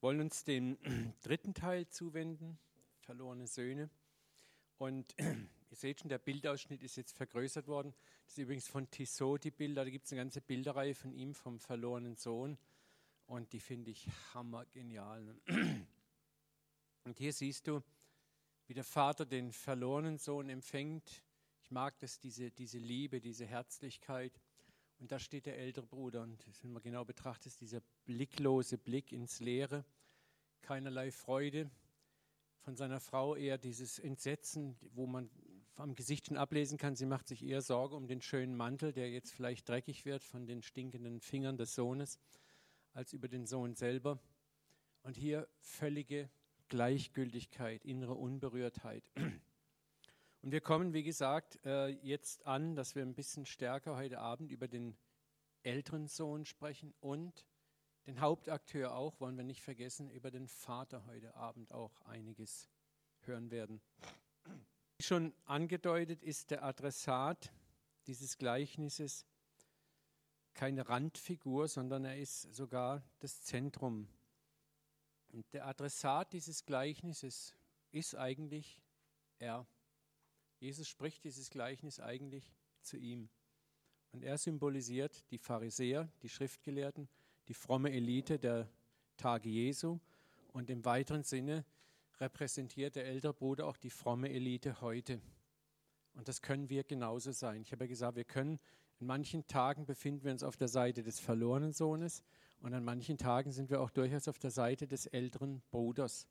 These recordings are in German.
wollen uns dem dritten Teil zuwenden, verlorene Söhne. Und ihr seht schon, der Bildausschnitt ist jetzt vergrößert worden. Das ist übrigens von Tissot die Bilder. Da gibt es eine ganze Bilderreihe von ihm, vom verlorenen Sohn. Und die finde ich hammergenial. Und hier siehst du, wie der Vater den verlorenen Sohn empfängt. Ich mag das, diese, diese Liebe, diese Herzlichkeit. Und da steht der ältere Bruder. Und wenn man genau betrachtet, ist dieser blicklose Blick ins Leere, keinerlei Freude. Von seiner Frau eher dieses Entsetzen, wo man am Gesicht schon ablesen kann, sie macht sich eher Sorge um den schönen Mantel, der jetzt vielleicht dreckig wird von den stinkenden Fingern des Sohnes, als über den Sohn selber. Und hier völlige Gleichgültigkeit, innere Unberührtheit. Und wir kommen, wie gesagt, äh, jetzt an, dass wir ein bisschen stärker heute Abend über den älteren Sohn sprechen und den Hauptakteur auch, wollen wir nicht vergessen, über den Vater heute Abend auch einiges hören werden. Wie schon angedeutet ist der Adressat dieses Gleichnisses keine Randfigur, sondern er ist sogar das Zentrum. Und der Adressat dieses Gleichnisses ist eigentlich er. Jesus spricht dieses Gleichnis eigentlich zu ihm. Und er symbolisiert die Pharisäer, die Schriftgelehrten, die fromme Elite der Tage Jesu. Und im weiteren Sinne repräsentiert der ältere Bruder auch die fromme Elite heute. Und das können wir genauso sein. Ich habe ja gesagt, wir können, in manchen Tagen befinden wir uns auf der Seite des verlorenen Sohnes und an manchen Tagen sind wir auch durchaus auf der Seite des älteren Bruders.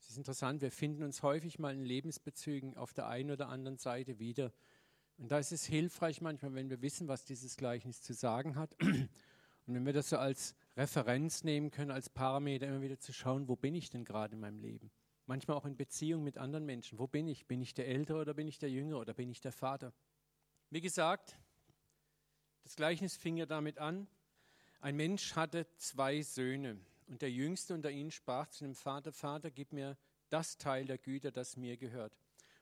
Es ist interessant, wir finden uns häufig mal in Lebensbezügen auf der einen oder anderen Seite wieder. Und da ist es hilfreich manchmal, wenn wir wissen, was dieses Gleichnis zu sagen hat. Und wenn wir das so als Referenz nehmen können, als Parameter immer wieder zu schauen, wo bin ich denn gerade in meinem Leben? Manchmal auch in Beziehung mit anderen Menschen. Wo bin ich? Bin ich der Ältere oder bin ich der Jüngere oder bin ich der Vater? Wie gesagt, das Gleichnis fing ja damit an, ein Mensch hatte zwei Söhne. Und der Jüngste unter ihnen sprach zu dem Vater, Vater, gib mir das Teil der Güter, das mir gehört.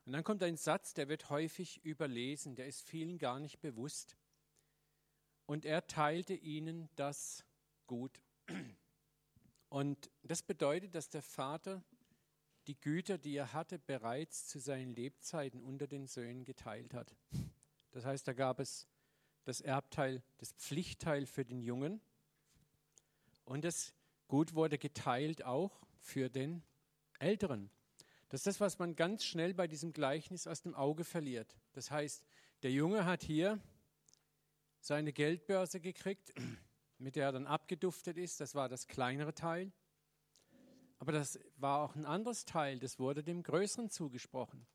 Und dann kommt ein Satz, der wird häufig überlesen, der ist vielen gar nicht bewusst. Und er teilte ihnen das Gut. Und das bedeutet, dass der Vater die Güter, die er hatte, bereits zu seinen Lebzeiten unter den Söhnen geteilt hat. Das heißt, da gab es das Erbteil, das Pflichtteil für den Jungen und das Gut wurde geteilt auch für den Älteren. Das ist das, was man ganz schnell bei diesem Gleichnis aus dem Auge verliert. Das heißt, der Junge hat hier seine Geldbörse gekriegt, mit der er dann abgeduftet ist. Das war das kleinere Teil. Aber das war auch ein anderes Teil, das wurde dem Größeren zugesprochen.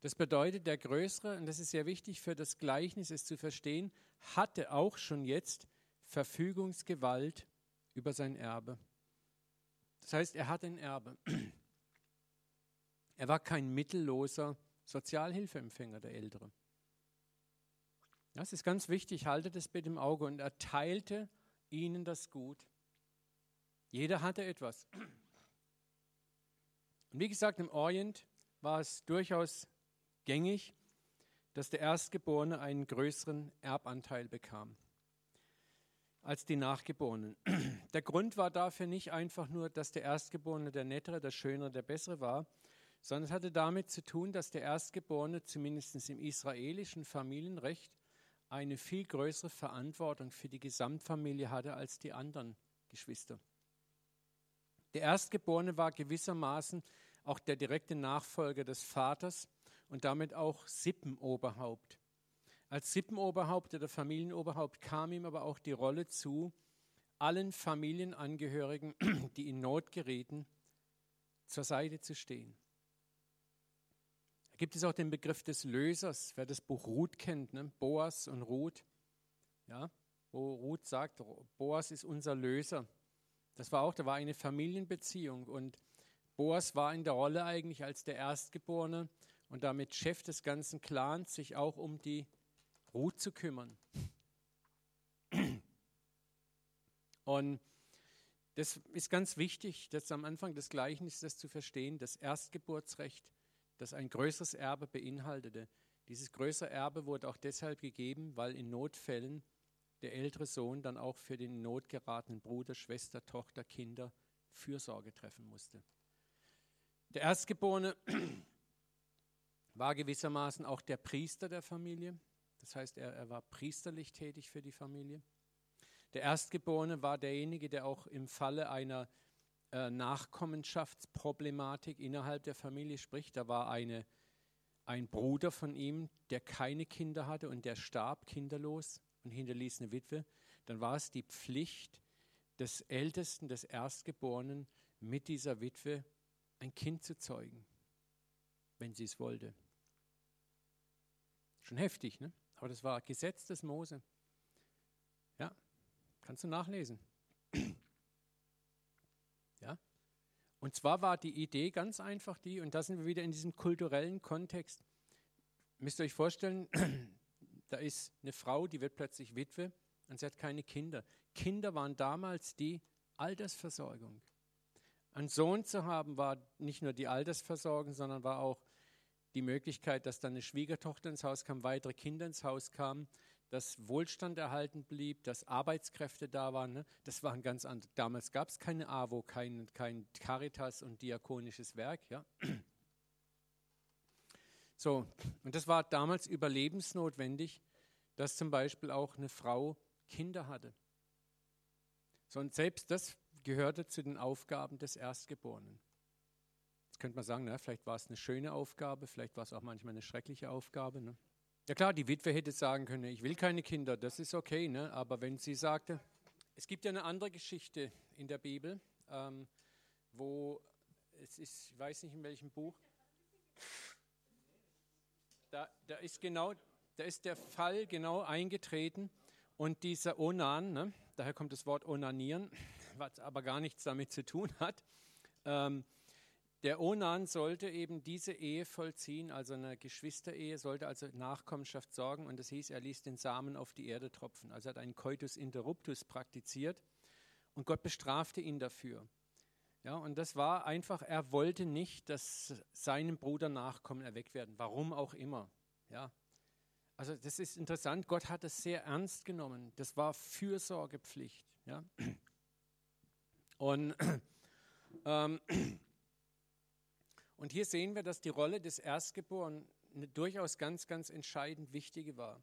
Das bedeutet, der Größere, und das ist sehr wichtig für das Gleichnis, es zu verstehen, hatte auch schon jetzt Verfügungsgewalt über sein Erbe. Das heißt, er hat ein Erbe. Er war kein mittelloser Sozialhilfeempfänger, der Ältere. Das ist ganz wichtig, haltet es bitte im Auge. Und er teilte ihnen das Gut. Jeder hatte etwas. Und wie gesagt, im Orient war es durchaus gängig, dass der Erstgeborene einen größeren Erbanteil bekam als die Nachgeborenen. Der Grund war dafür nicht einfach nur, dass der Erstgeborene der Nettere, der Schönere, der Bessere war, sondern es hatte damit zu tun, dass der Erstgeborene zumindest im israelischen Familienrecht eine viel größere Verantwortung für die Gesamtfamilie hatte als die anderen Geschwister. Der Erstgeborene war gewissermaßen auch der direkte Nachfolger des Vaters und damit auch Sippenoberhaupt. Als Sippenoberhaupt oder Familienoberhaupt kam ihm aber auch die Rolle zu, allen Familienangehörigen, die in Not gerieten, zur Seite zu stehen. Da gibt es auch den Begriff des Lösers, wer das Buch Ruth kennt, ne? Boas und Ruth, ja, wo Ruth sagt, Boas ist unser Löser. Das war auch, da war eine Familienbeziehung und Boas war in der Rolle eigentlich als der Erstgeborene und damit Chef des ganzen Clans, sich auch um die Ruth zu kümmern. Und das ist ganz wichtig, das am Anfang des Gleichnisses das zu verstehen, das Erstgeburtsrecht, das ein größeres Erbe beinhaltete. Dieses größere Erbe wurde auch deshalb gegeben, weil in Notfällen der ältere Sohn dann auch für den in Not geratenen Bruder, Schwester, Tochter, Kinder Fürsorge treffen musste. Der Erstgeborene war gewissermaßen auch der Priester der Familie. Das heißt, er, er war priesterlich tätig für die Familie. Der Erstgeborene war derjenige, der auch im Falle einer äh, Nachkommenschaftsproblematik innerhalb der Familie spricht. Da war eine, ein Bruder von ihm, der keine Kinder hatte und der starb kinderlos und hinterließ eine Witwe. Dann war es die Pflicht des Ältesten, des Erstgeborenen, mit dieser Witwe ein Kind zu zeugen, wenn sie es wollte. Schon heftig, ne? Aber das war Gesetz des Mose. Ja, kannst du nachlesen. Ja? Und zwar war die Idee ganz einfach die, und da sind wir wieder in diesem kulturellen Kontext. Müsst ihr euch vorstellen, da ist eine Frau, die wird plötzlich Witwe und sie hat keine Kinder. Kinder waren damals die Altersversorgung. Einen Sohn zu haben war nicht nur die Altersversorgung, sondern war auch die Möglichkeit, dass dann eine Schwiegertochter ins Haus kam, weitere Kinder ins Haus kamen, dass Wohlstand erhalten blieb, dass Arbeitskräfte da waren. Ne? Das waren ganz andere. Damals gab es keine AWO, kein, kein Caritas und diakonisches Werk. Ja? So, und das war damals überlebensnotwendig, dass zum Beispiel auch eine Frau Kinder hatte. So, und selbst das gehörte zu den Aufgaben des Erstgeborenen. Könnte man sagen, na, vielleicht war es eine schöne Aufgabe, vielleicht war es auch manchmal eine schreckliche Aufgabe. Ne? Ja klar, die Witwe hätte sagen können, ich will keine Kinder, das ist okay, ne? aber wenn sie sagte, es gibt ja eine andere Geschichte in der Bibel, ähm, wo es ist, ich weiß nicht in welchem Buch, da, da ist genau, da ist der Fall genau eingetreten und dieser Onan, ne? daher kommt das Wort Onanieren, was aber gar nichts damit zu tun hat, ähm, der Onan sollte eben diese Ehe vollziehen, also eine Geschwisterehe, sollte also Nachkommenschaft sorgen und das hieß, er ließ den Samen auf die Erde tropfen. Also er hat einen Coitus interruptus praktiziert und Gott bestrafte ihn dafür. Ja, und das war einfach, er wollte nicht, dass seinem Bruder Nachkommen erweckt werden, warum auch immer. Ja, also das ist interessant, Gott hat es sehr ernst genommen. Das war Fürsorgepflicht. Ja. Und ähm, und hier sehen wir, dass die Rolle des Erstgeborenen eine durchaus ganz, ganz entscheidend wichtige war.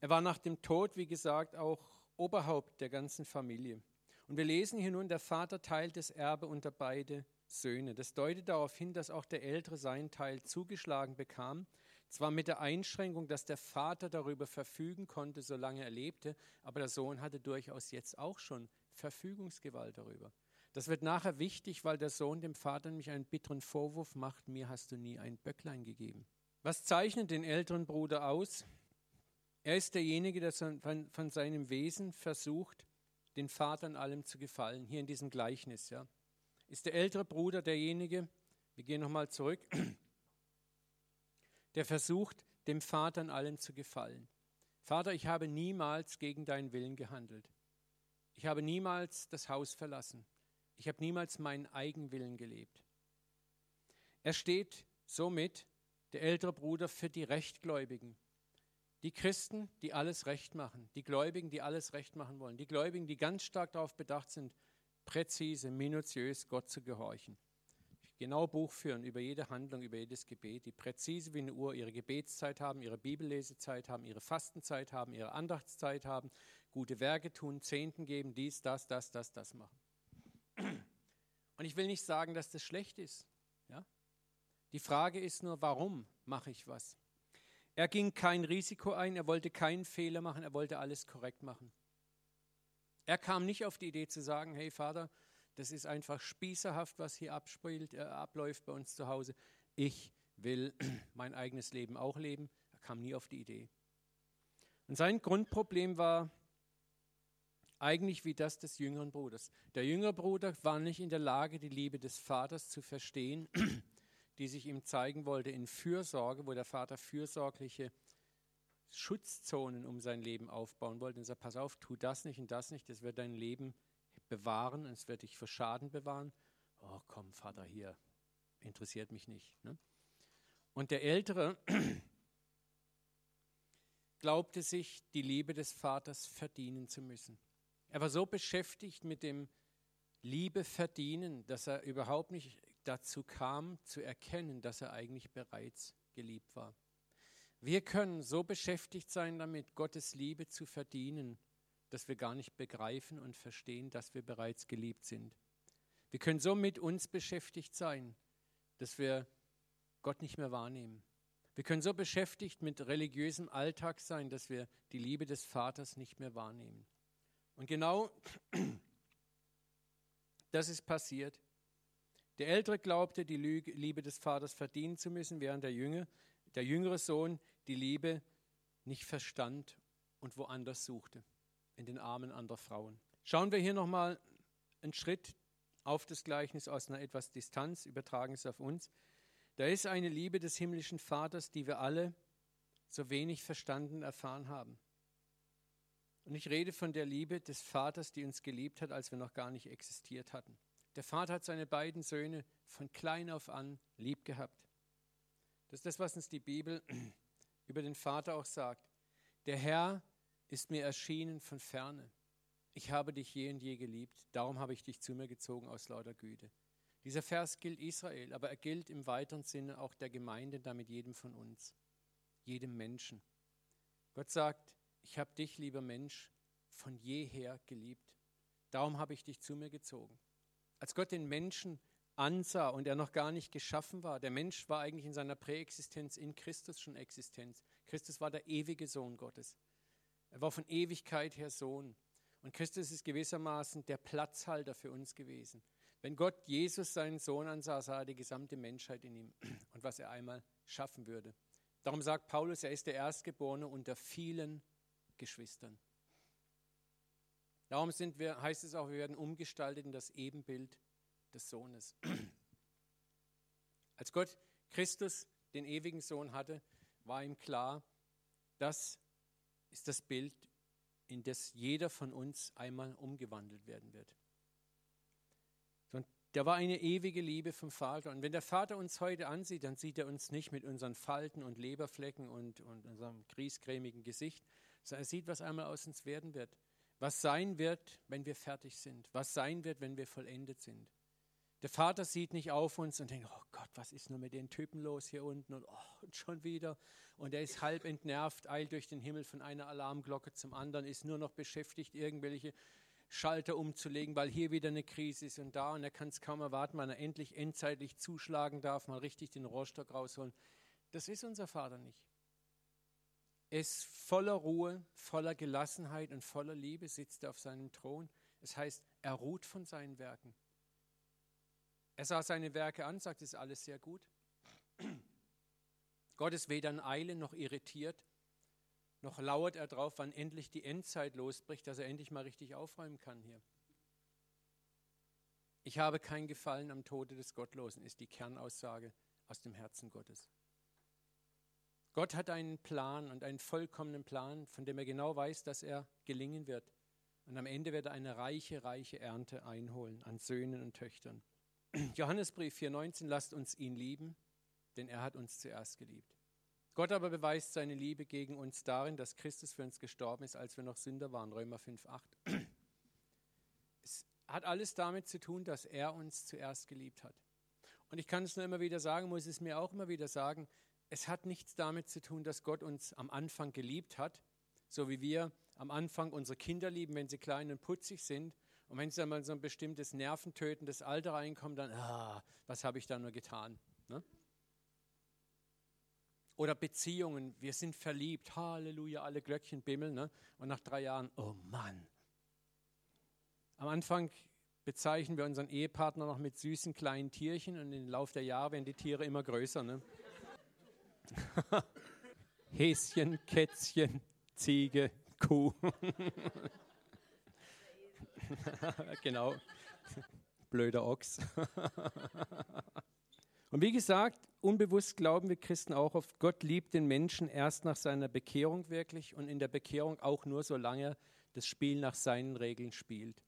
Er war nach dem Tod, wie gesagt, auch Oberhaupt der ganzen Familie. Und wir lesen hier nun, der Vater teilt das Erbe unter beide Söhne. Das deutet darauf hin, dass auch der Ältere seinen Teil zugeschlagen bekam. Zwar mit der Einschränkung, dass der Vater darüber verfügen konnte, solange er lebte, aber der Sohn hatte durchaus jetzt auch schon Verfügungsgewalt darüber. Das wird nachher wichtig, weil der Sohn dem Vater nämlich einen bitteren Vorwurf macht, mir hast du nie ein Böcklein gegeben. Was zeichnet den älteren Bruder aus? Er ist derjenige, der von seinem Wesen versucht, den Vater in allem zu gefallen. Hier in diesem Gleichnis. Ja. Ist der ältere Bruder derjenige, wir gehen nochmal zurück, der versucht, dem Vater in allem zu gefallen. Vater, ich habe niemals gegen deinen Willen gehandelt. Ich habe niemals das Haus verlassen. Ich habe niemals meinen Eigenwillen gelebt. Er steht somit, der ältere Bruder, für die Rechtgläubigen. Die Christen, die alles recht machen. Die Gläubigen, die alles recht machen wollen. Die Gläubigen, die ganz stark darauf bedacht sind, präzise, minutiös Gott zu gehorchen. Genau Buch führen über jede Handlung, über jedes Gebet, die präzise wie eine Uhr ihre Gebetszeit haben, ihre Bibellesezeit haben, ihre Fastenzeit haben, ihre Andachtszeit haben, gute Werke tun, Zehnten geben, dies, das, das, das, das machen. Und ich will nicht sagen, dass das schlecht ist. Ja? Die Frage ist nur, warum mache ich was? Er ging kein Risiko ein, er wollte keinen Fehler machen, er wollte alles korrekt machen. Er kam nicht auf die Idee zu sagen, hey Vater, das ist einfach spießerhaft, was hier abspielt, äh, abläuft bei uns zu Hause. Ich will mein eigenes Leben auch leben. Er kam nie auf die Idee. Und sein Grundproblem war, eigentlich wie das des jüngeren Bruders. Der jüngere Bruder war nicht in der Lage, die Liebe des Vaters zu verstehen, die sich ihm zeigen wollte in Fürsorge, wo der Vater fürsorgliche Schutzzonen um sein Leben aufbauen wollte. Und sagt, pass auf, tu das nicht und das nicht, das wird dein Leben bewahren und es wird dich vor Schaden bewahren. Oh komm, Vater, hier, interessiert mich nicht. Ne? Und der Ältere glaubte sich, die Liebe des Vaters verdienen zu müssen. Er war so beschäftigt mit dem Liebe verdienen, dass er überhaupt nicht dazu kam, zu erkennen, dass er eigentlich bereits geliebt war. Wir können so beschäftigt sein damit, Gottes Liebe zu verdienen, dass wir gar nicht begreifen und verstehen, dass wir bereits geliebt sind. Wir können so mit uns beschäftigt sein, dass wir Gott nicht mehr wahrnehmen. Wir können so beschäftigt mit religiösem Alltag sein, dass wir die Liebe des Vaters nicht mehr wahrnehmen. Und genau das ist passiert. Der Ältere glaubte, die Liebe des Vaters verdienen zu müssen, während der, Jünger, der jüngere Sohn die Liebe nicht verstand und woanders suchte, in den Armen anderer Frauen. Schauen wir hier nochmal einen Schritt auf das Gleichnis aus einer etwas Distanz, übertragen es auf uns. Da ist eine Liebe des himmlischen Vaters, die wir alle so wenig verstanden erfahren haben. Und ich rede von der Liebe des Vaters, die uns geliebt hat, als wir noch gar nicht existiert hatten. Der Vater hat seine beiden Söhne von klein auf an lieb gehabt. Das ist das, was uns die Bibel über den Vater auch sagt. Der Herr ist mir erschienen von ferne. Ich habe dich je und je geliebt, darum habe ich dich zu mir gezogen aus lauter Güte. Dieser Vers gilt Israel, aber er gilt im weiteren Sinne auch der Gemeinde, damit jedem von uns, jedem Menschen. Gott sagt, ich habe dich, lieber Mensch, von jeher geliebt. Darum habe ich dich zu mir gezogen. Als Gott den Menschen ansah und er noch gar nicht geschaffen war, der Mensch war eigentlich in seiner Präexistenz in Christus schon Existenz. Christus war der ewige Sohn Gottes. Er war von Ewigkeit her Sohn. Und Christus ist gewissermaßen der Platzhalter für uns gewesen. Wenn Gott Jesus seinen Sohn ansah, sah er die gesamte Menschheit in ihm und was er einmal schaffen würde. Darum sagt Paulus, er ist der Erstgeborene unter vielen Geschwistern. Darum sind wir, heißt es auch, wir werden umgestaltet in das Ebenbild des Sohnes. Als Gott Christus, den ewigen Sohn, hatte, war ihm klar, das ist das Bild, in das jeder von uns einmal umgewandelt werden wird. Da war eine ewige Liebe vom Vater. Und wenn der Vater uns heute ansieht, dann sieht er uns nicht mit unseren Falten und Leberflecken und, und unserem griesgrämigen Gesicht, sondern er sieht, was einmal aus uns werden wird. Was sein wird, wenn wir fertig sind. Was sein wird, wenn wir vollendet sind. Der Vater sieht nicht auf uns und denkt, oh Gott, was ist nur mit den Typen los hier unten und, oh, und schon wieder. Und er ist halb entnervt, eilt durch den Himmel von einer Alarmglocke zum anderen, ist nur noch beschäftigt, irgendwelche Schalter umzulegen, weil hier wieder eine Krise ist und da und er kann es kaum erwarten, wann er endlich endzeitlich zuschlagen darf, mal richtig den Rohrstock rausholen. Das ist unser Vater nicht. Ist voller Ruhe, voller Gelassenheit und voller Liebe sitzt er auf seinem Thron. Es heißt, er ruht von seinen Werken. Er sah seine Werke an, sagt, es ist alles sehr gut. Gott ist weder in Eile noch irritiert, noch lauert er darauf, wann endlich die Endzeit losbricht, dass er endlich mal richtig aufräumen kann hier. Ich habe kein Gefallen am Tode des Gottlosen, ist die Kernaussage aus dem Herzen Gottes. Gott hat einen Plan und einen vollkommenen Plan, von dem er genau weiß, dass er gelingen wird. Und am Ende wird er eine reiche, reiche Ernte einholen an Söhnen und Töchtern. Johannesbrief 4,19, lasst uns ihn lieben, denn er hat uns zuerst geliebt. Gott aber beweist seine Liebe gegen uns darin, dass Christus für uns gestorben ist, als wir noch Sünder waren. Römer 5, 8. Es hat alles damit zu tun, dass er uns zuerst geliebt hat. Und ich kann es nur immer wieder sagen, muss es mir auch immer wieder sagen, es hat nichts damit zu tun, dass Gott uns am Anfang geliebt hat, so wie wir am Anfang unsere Kinder lieben, wenn sie klein und putzig sind. Und wenn sie dann mal so ein bestimmtes nerventötendes Alter reinkommt, dann, ah, was habe ich da nur getan? Ne? Oder Beziehungen, wir sind verliebt, Halleluja, alle Glöckchen bimmeln. Ne? Und nach drei Jahren, oh Mann. Am Anfang bezeichnen wir unseren Ehepartner noch mit süßen kleinen Tierchen und im Laufe der Jahre werden die Tiere immer größer. Ne? Häschen, Kätzchen, Ziege, Kuh. genau. Blöder Ochs. Und wie gesagt, unbewusst glauben wir Christen auch oft, Gott liebt den Menschen erst nach seiner Bekehrung wirklich und in der Bekehrung auch nur, solange das Spiel nach seinen Regeln spielt.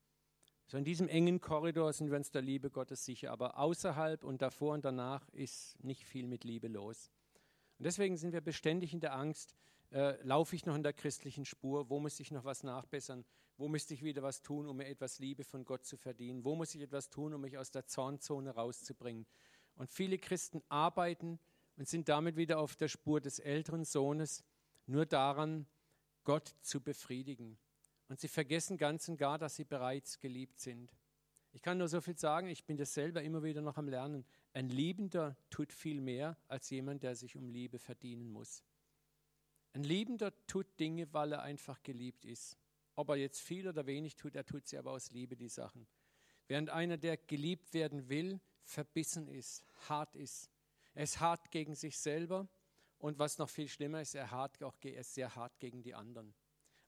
So in diesem engen Korridor sind wir uns der Liebe Gottes sicher, aber außerhalb und davor und danach ist nicht viel mit Liebe los. Und deswegen sind wir beständig in der Angst, äh, laufe ich noch in der christlichen Spur, wo muss ich noch was nachbessern, Wo müsste ich wieder was tun, um mir etwas Liebe von Gott zu verdienen? Wo muss ich etwas tun, um mich aus der Zornzone rauszubringen? Und viele Christen arbeiten und sind damit wieder auf der Spur des älteren Sohnes, nur daran, Gott zu befriedigen. Und sie vergessen ganz und gar, dass sie bereits geliebt sind. Ich kann nur so viel sagen, ich bin das selber immer wieder noch am Lernen. Ein Liebender tut viel mehr als jemand, der sich um Liebe verdienen muss. Ein Liebender tut Dinge, weil er einfach geliebt ist. Ob er jetzt viel oder wenig tut, er tut sie aber aus Liebe, die Sachen. Während einer, der geliebt werden will, verbissen ist, hart ist. Er ist hart gegen sich selber und was noch viel schlimmer ist, er, hart auch, er ist sehr hart gegen die anderen.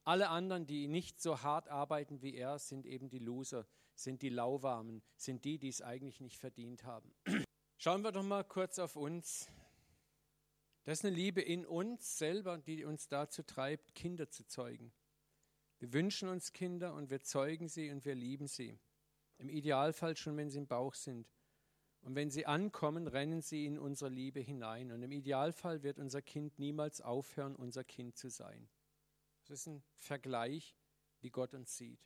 Alle anderen, die nicht so hart arbeiten wie er, sind eben die Loser, sind die Lauwarmen, sind die, die es eigentlich nicht verdient haben. Schauen wir doch mal kurz auf uns. Das ist eine Liebe in uns selber, die uns dazu treibt, Kinder zu zeugen. Wir wünschen uns Kinder und wir zeugen sie und wir lieben sie. Im Idealfall schon, wenn sie im Bauch sind. Und wenn sie ankommen, rennen sie in unsere Liebe hinein. Und im Idealfall wird unser Kind niemals aufhören, unser Kind zu sein. Das ist ein Vergleich, wie Gott uns sieht.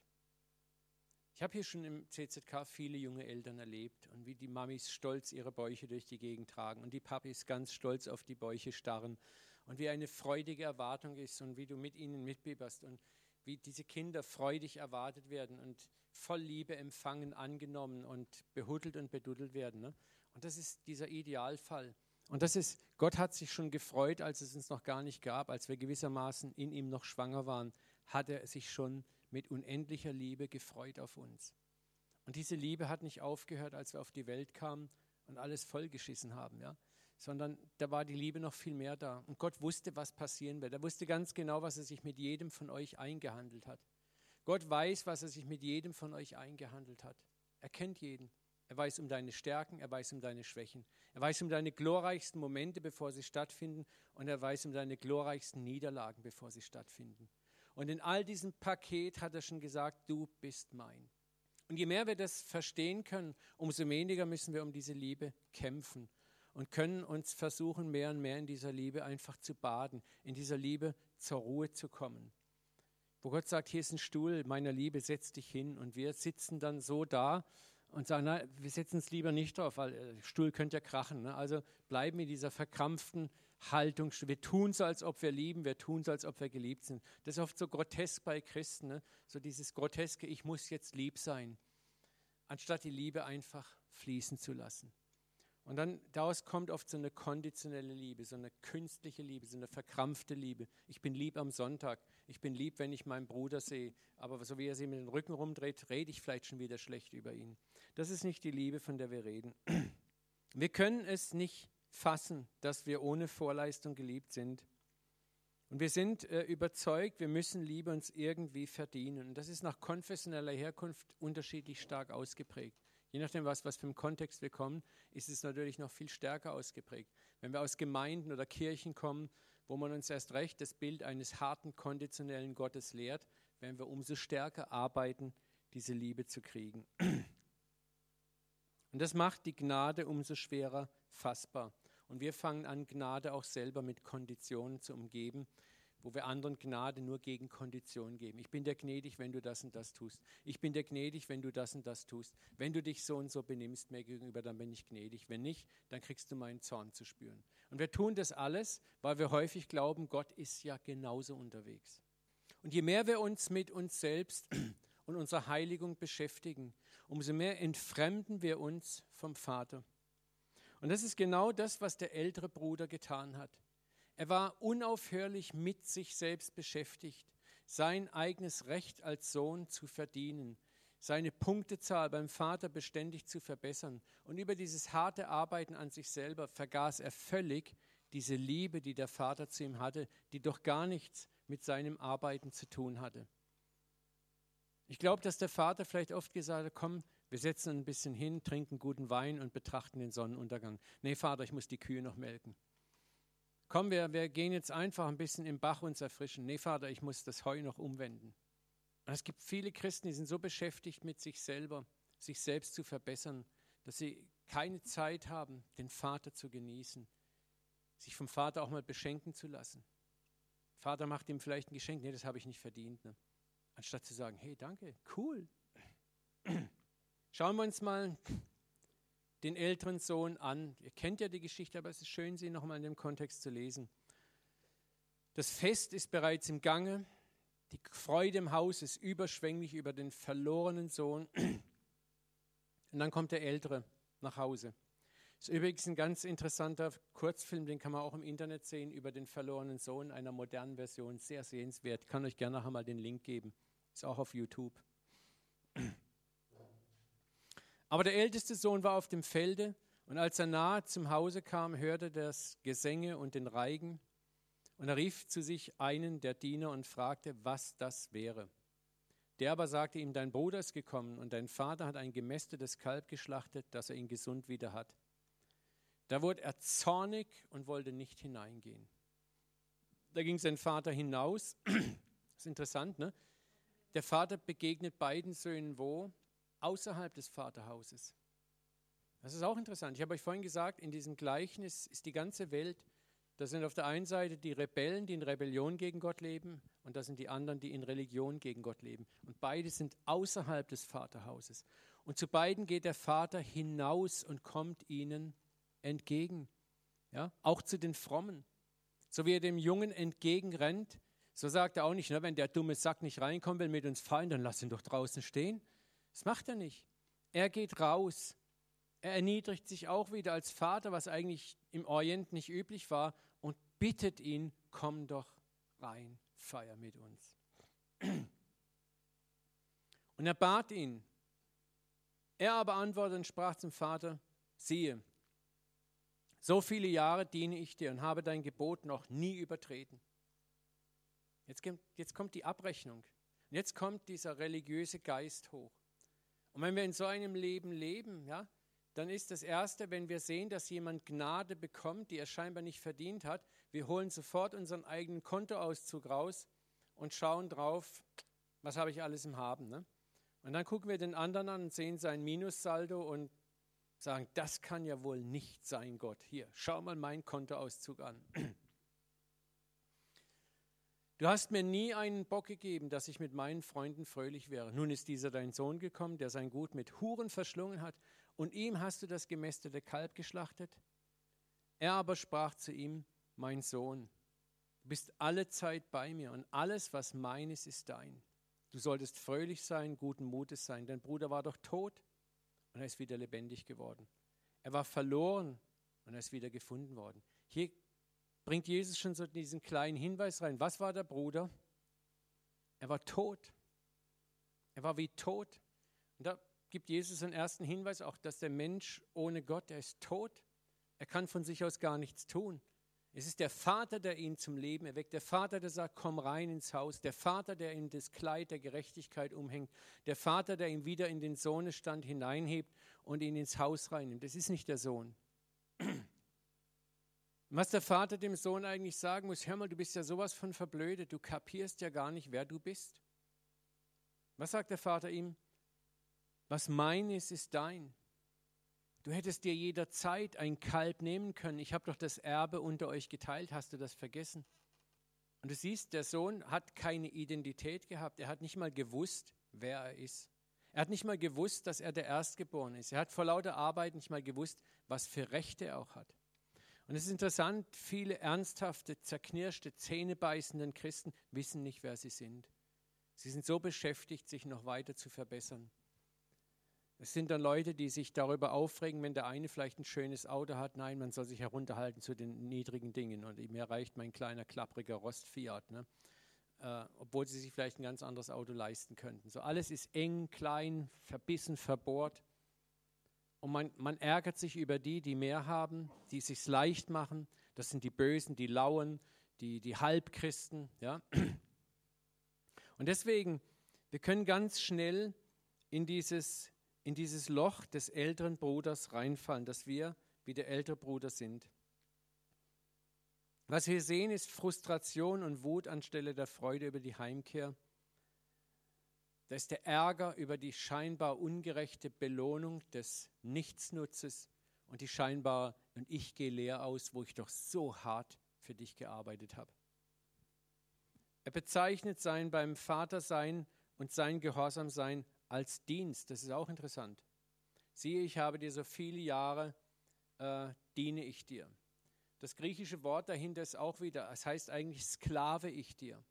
Ich habe hier schon im CZK viele junge Eltern erlebt und wie die Mamis stolz ihre Bäuche durch die Gegend tragen und die Papis ganz stolz auf die Bäuche starren und wie eine freudige Erwartung ist und wie du mit ihnen mitbieberst und wie diese Kinder freudig erwartet werden und voll Liebe empfangen, angenommen und behuddelt und beduddelt werden. Ne? Und das ist dieser Idealfall. Und das ist, Gott hat sich schon gefreut, als es uns noch gar nicht gab, als wir gewissermaßen in ihm noch schwanger waren, hat er sich schon mit unendlicher Liebe gefreut auf uns. Und diese Liebe hat nicht aufgehört, als wir auf die Welt kamen und alles vollgeschissen haben, ja? sondern da war die Liebe noch viel mehr da. Und Gott wusste, was passieren wird. Er wusste ganz genau, was er sich mit jedem von euch eingehandelt hat. Gott weiß, was er sich mit jedem von euch eingehandelt hat. Er kennt jeden. Er weiß um deine Stärken, er weiß um deine Schwächen. Er weiß um deine glorreichsten Momente, bevor sie stattfinden. Und er weiß um deine glorreichsten Niederlagen, bevor sie stattfinden. Und in all diesem Paket hat er schon gesagt, du bist mein. Und je mehr wir das verstehen können, umso weniger müssen wir um diese Liebe kämpfen und können uns versuchen, mehr und mehr in dieser Liebe einfach zu baden, in dieser Liebe zur Ruhe zu kommen. Wo Gott sagt, hier ist ein Stuhl, meiner Liebe, setz dich hin. Und wir sitzen dann so da und sagen, na, wir setzen es lieber nicht drauf, weil äh, Stuhl könnte ja krachen. Ne? Also bleiben in dieser verkrampften Haltung. Wir tun so, als ob wir lieben, wir tun so, als ob wir geliebt sind. Das ist oft so grotesk bei Christen, ne? so dieses groteske, ich muss jetzt lieb sein, anstatt die Liebe einfach fließen zu lassen. Und dann daraus kommt oft so eine konditionelle Liebe, so eine künstliche Liebe, so eine verkrampfte Liebe. Ich bin lieb am Sonntag, ich bin lieb, wenn ich meinen Bruder sehe, aber so wie er sich mit dem Rücken rumdreht, rede ich vielleicht schon wieder schlecht über ihn. Das ist nicht die Liebe, von der wir reden. Wir können es nicht fassen, dass wir ohne Vorleistung geliebt sind. Und wir sind äh, überzeugt, wir müssen Liebe uns irgendwie verdienen. Und das ist nach konfessioneller Herkunft unterschiedlich stark ausgeprägt. Je nachdem, was, was für einen Kontext wir kommen, ist es natürlich noch viel stärker ausgeprägt. Wenn wir aus Gemeinden oder Kirchen kommen, wo man uns erst recht das Bild eines harten, konditionellen Gottes lehrt, werden wir umso stärker arbeiten, diese Liebe zu kriegen. Und das macht die Gnade umso schwerer fassbar. Und wir fangen an, Gnade auch selber mit Konditionen zu umgeben, wo wir anderen Gnade nur gegen Konditionen geben. Ich bin dir gnädig, wenn du das und das tust. Ich bin dir gnädig, wenn du das und das tust. Wenn du dich so und so benimmst mir gegenüber, dann bin ich gnädig. Wenn nicht, dann kriegst du meinen Zorn zu spüren. Und wir tun das alles, weil wir häufig glauben, Gott ist ja genauso unterwegs. Und je mehr wir uns mit uns selbst und unserer Heiligung beschäftigen, umso mehr entfremden wir uns vom Vater. Und das ist genau das, was der ältere Bruder getan hat. Er war unaufhörlich mit sich selbst beschäftigt, sein eigenes Recht als Sohn zu verdienen, seine Punktezahl beim Vater beständig zu verbessern. Und über dieses harte Arbeiten an sich selber vergaß er völlig diese Liebe, die der Vater zu ihm hatte, die doch gar nichts mit seinem Arbeiten zu tun hatte. Ich glaube, dass der Vater vielleicht oft gesagt hat, komm, wir setzen ein bisschen hin, trinken guten Wein und betrachten den Sonnenuntergang. Nee, Vater, ich muss die Kühe noch melken komm, wir, wir gehen jetzt einfach ein bisschen im Bach uns erfrischen. Nee, Vater, ich muss das Heu noch umwenden. Und es gibt viele Christen, die sind so beschäftigt mit sich selber, sich selbst zu verbessern, dass sie keine Zeit haben, den Vater zu genießen, sich vom Vater auch mal beschenken zu lassen. Vater macht ihm vielleicht ein Geschenk, nee, das habe ich nicht verdient. Ne? Anstatt zu sagen, hey, danke, cool. Schauen wir uns mal den älteren Sohn an. Ihr kennt ja die Geschichte, aber es ist schön, sie nochmal in dem Kontext zu lesen. Das Fest ist bereits im Gange. Die Freude im Haus ist überschwänglich über den verlorenen Sohn. Und dann kommt der Ältere nach Hause. Das ist übrigens ein ganz interessanter Kurzfilm, den kann man auch im Internet sehen, über den verlorenen Sohn einer modernen Version. Sehr sehenswert. Kann euch gerne nachher mal den Link geben. Ist auch auf YouTube. Aber der älteste Sohn war auf dem Felde und als er nahe zum Hause kam, hörte er das Gesänge und den Reigen. Und er rief zu sich einen der Diener und fragte, was das wäre. Der aber sagte ihm, dein Bruder ist gekommen und dein Vater hat ein gemästetes Kalb geschlachtet, dass er ihn gesund wieder hat. Da wurde er zornig und wollte nicht hineingehen. Da ging sein Vater hinaus. Das ist interessant, ne? Der Vater begegnet beiden Söhnen wo? Außerhalb des Vaterhauses. Das ist auch interessant. Ich habe euch vorhin gesagt, in diesem Gleichnis ist die ganze Welt, da sind auf der einen Seite die Rebellen, die in Rebellion gegen Gott leben, und da sind die anderen, die in Religion gegen Gott leben. Und beide sind außerhalb des Vaterhauses. Und zu beiden geht der Vater hinaus und kommt ihnen entgegen. Ja? Auch zu den Frommen. So wie er dem Jungen entgegenrennt, so sagt er auch nicht, ne, wenn der dumme Sack nicht reinkommen will mit uns fallen, dann lass ihn doch draußen stehen. Das macht er nicht. Er geht raus. Er erniedrigt sich auch wieder als Vater, was eigentlich im Orient nicht üblich war, und bittet ihn, komm doch rein, feier mit uns. Und er bat ihn. Er aber antwortete und sprach zum Vater, siehe, so viele Jahre diene ich dir und habe dein Gebot noch nie übertreten. Jetzt, jetzt kommt die Abrechnung. Jetzt kommt dieser religiöse Geist hoch. Und wenn wir in so einem Leben leben, ja, dann ist das Erste, wenn wir sehen, dass jemand Gnade bekommt, die er scheinbar nicht verdient hat, wir holen sofort unseren eigenen Kontoauszug raus und schauen drauf, was habe ich alles im Haben. Ne? Und dann gucken wir den anderen an und sehen sein Minussaldo und sagen, das kann ja wohl nicht sein, Gott. Hier, schau mal meinen Kontoauszug an. Du hast mir nie einen Bock gegeben, dass ich mit meinen Freunden fröhlich wäre. Nun ist dieser dein Sohn gekommen, der sein Gut mit Huren verschlungen hat, und ihm hast du das gemästete Kalb geschlachtet? Er aber sprach zu ihm, mein Sohn, du bist alle Zeit bei mir und alles, was mein ist, ist dein. Du solltest fröhlich sein, guten Mutes sein. Dein Bruder war doch tot und er ist wieder lebendig geworden. Er war verloren und er ist wieder gefunden worden. Hier bringt Jesus schon so diesen kleinen Hinweis rein. Was war der Bruder? Er war tot. Er war wie tot. Und da gibt Jesus einen ersten Hinweis auch, dass der Mensch ohne Gott, er ist tot. Er kann von sich aus gar nichts tun. Es ist der Vater, der ihn zum Leben erweckt. Der Vater, der sagt, komm rein ins Haus. Der Vater, der ihm das Kleid der Gerechtigkeit umhängt. Der Vater, der ihn wieder in den Sohnestand hineinhebt und ihn ins Haus reinnimmt. Das ist nicht der Sohn. Was der Vater dem Sohn eigentlich sagen muss, hör mal, du bist ja sowas von verblödet, du kapierst ja gar nicht, wer du bist. Was sagt der Vater ihm? Was mein ist, ist dein. Du hättest dir jederzeit ein Kalb nehmen können. Ich habe doch das Erbe unter euch geteilt. Hast du das vergessen? Und du siehst, der Sohn hat keine Identität gehabt. Er hat nicht mal gewusst, wer er ist. Er hat nicht mal gewusst, dass er der Erstgeborene ist. Er hat vor lauter Arbeit nicht mal gewusst, was für Rechte er auch hat. Und es ist interessant, viele ernsthafte, zerknirschte, zähnebeißenden Christen wissen nicht, wer sie sind. Sie sind so beschäftigt, sich noch weiter zu verbessern. Es sind dann Leute, die sich darüber aufregen, wenn der eine vielleicht ein schönes Auto hat. Nein, man soll sich herunterhalten zu den niedrigen Dingen. Und mir reicht mein kleiner, klappriger Rost-Fiat. Ne? Äh, obwohl sie sich vielleicht ein ganz anderes Auto leisten könnten. So alles ist eng, klein, verbissen, verbohrt. Und man, man ärgert sich über die, die mehr haben, die es sich leicht machen. Das sind die Bösen, die Lauen, die, die Halbchristen. Ja? Und deswegen, wir können ganz schnell in dieses, in dieses Loch des älteren Bruders reinfallen, dass wir wie der ältere Bruder sind. Was wir sehen, ist Frustration und Wut anstelle der Freude über die Heimkehr. Da ist der Ärger über die scheinbar ungerechte Belohnung des Nichtsnutzes und die scheinbar, und ich gehe leer aus, wo ich doch so hart für dich gearbeitet habe. Er bezeichnet sein beim Vater sein und sein Gehorsam sein als Dienst. Das ist auch interessant. Siehe, ich habe dir so viele Jahre, äh, diene ich dir. Das griechische Wort dahinter ist auch wieder, es heißt eigentlich Sklave ich dir.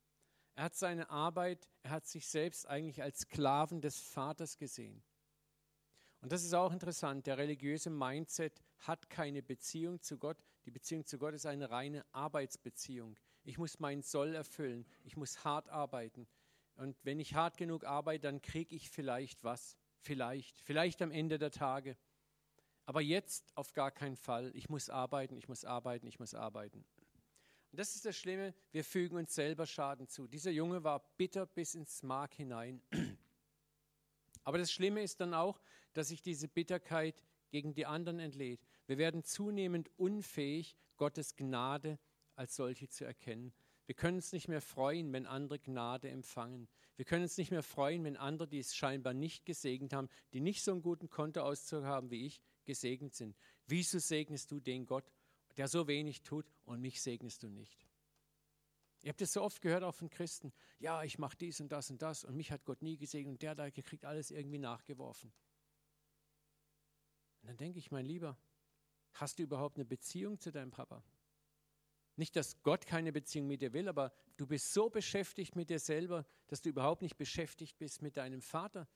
Er hat seine Arbeit, er hat sich selbst eigentlich als Sklaven des Vaters gesehen. Und das ist auch interessant. Der religiöse Mindset hat keine Beziehung zu Gott. Die Beziehung zu Gott ist eine reine Arbeitsbeziehung. Ich muss meinen Soll erfüllen. Ich muss hart arbeiten. Und wenn ich hart genug arbeite, dann kriege ich vielleicht was. Vielleicht. Vielleicht am Ende der Tage. Aber jetzt auf gar keinen Fall. Ich muss arbeiten, ich muss arbeiten, ich muss arbeiten. Und das ist das Schlimme, wir fügen uns selber Schaden zu. Dieser Junge war bitter bis ins Mark hinein. Aber das Schlimme ist dann auch, dass sich diese Bitterkeit gegen die anderen entlädt. Wir werden zunehmend unfähig, Gottes Gnade als solche zu erkennen. Wir können uns nicht mehr freuen, wenn andere Gnade empfangen. Wir können uns nicht mehr freuen, wenn andere, die es scheinbar nicht gesegnet haben, die nicht so einen guten Kontoauszug haben wie ich, gesegnet sind. Wieso segnest du den Gott, der so wenig tut und mich segnest du nicht? Ihr habt es so oft gehört, auch von Christen. Ja, ich mache dies und das und das und mich hat Gott nie gesegnet und der da kriegt alles irgendwie nachgeworfen. Und dann denke ich, mein Lieber, hast du überhaupt eine Beziehung zu deinem Papa? Nicht, dass Gott keine Beziehung mit dir will, aber du bist so beschäftigt mit dir selber, dass du überhaupt nicht beschäftigt bist mit deinem Vater.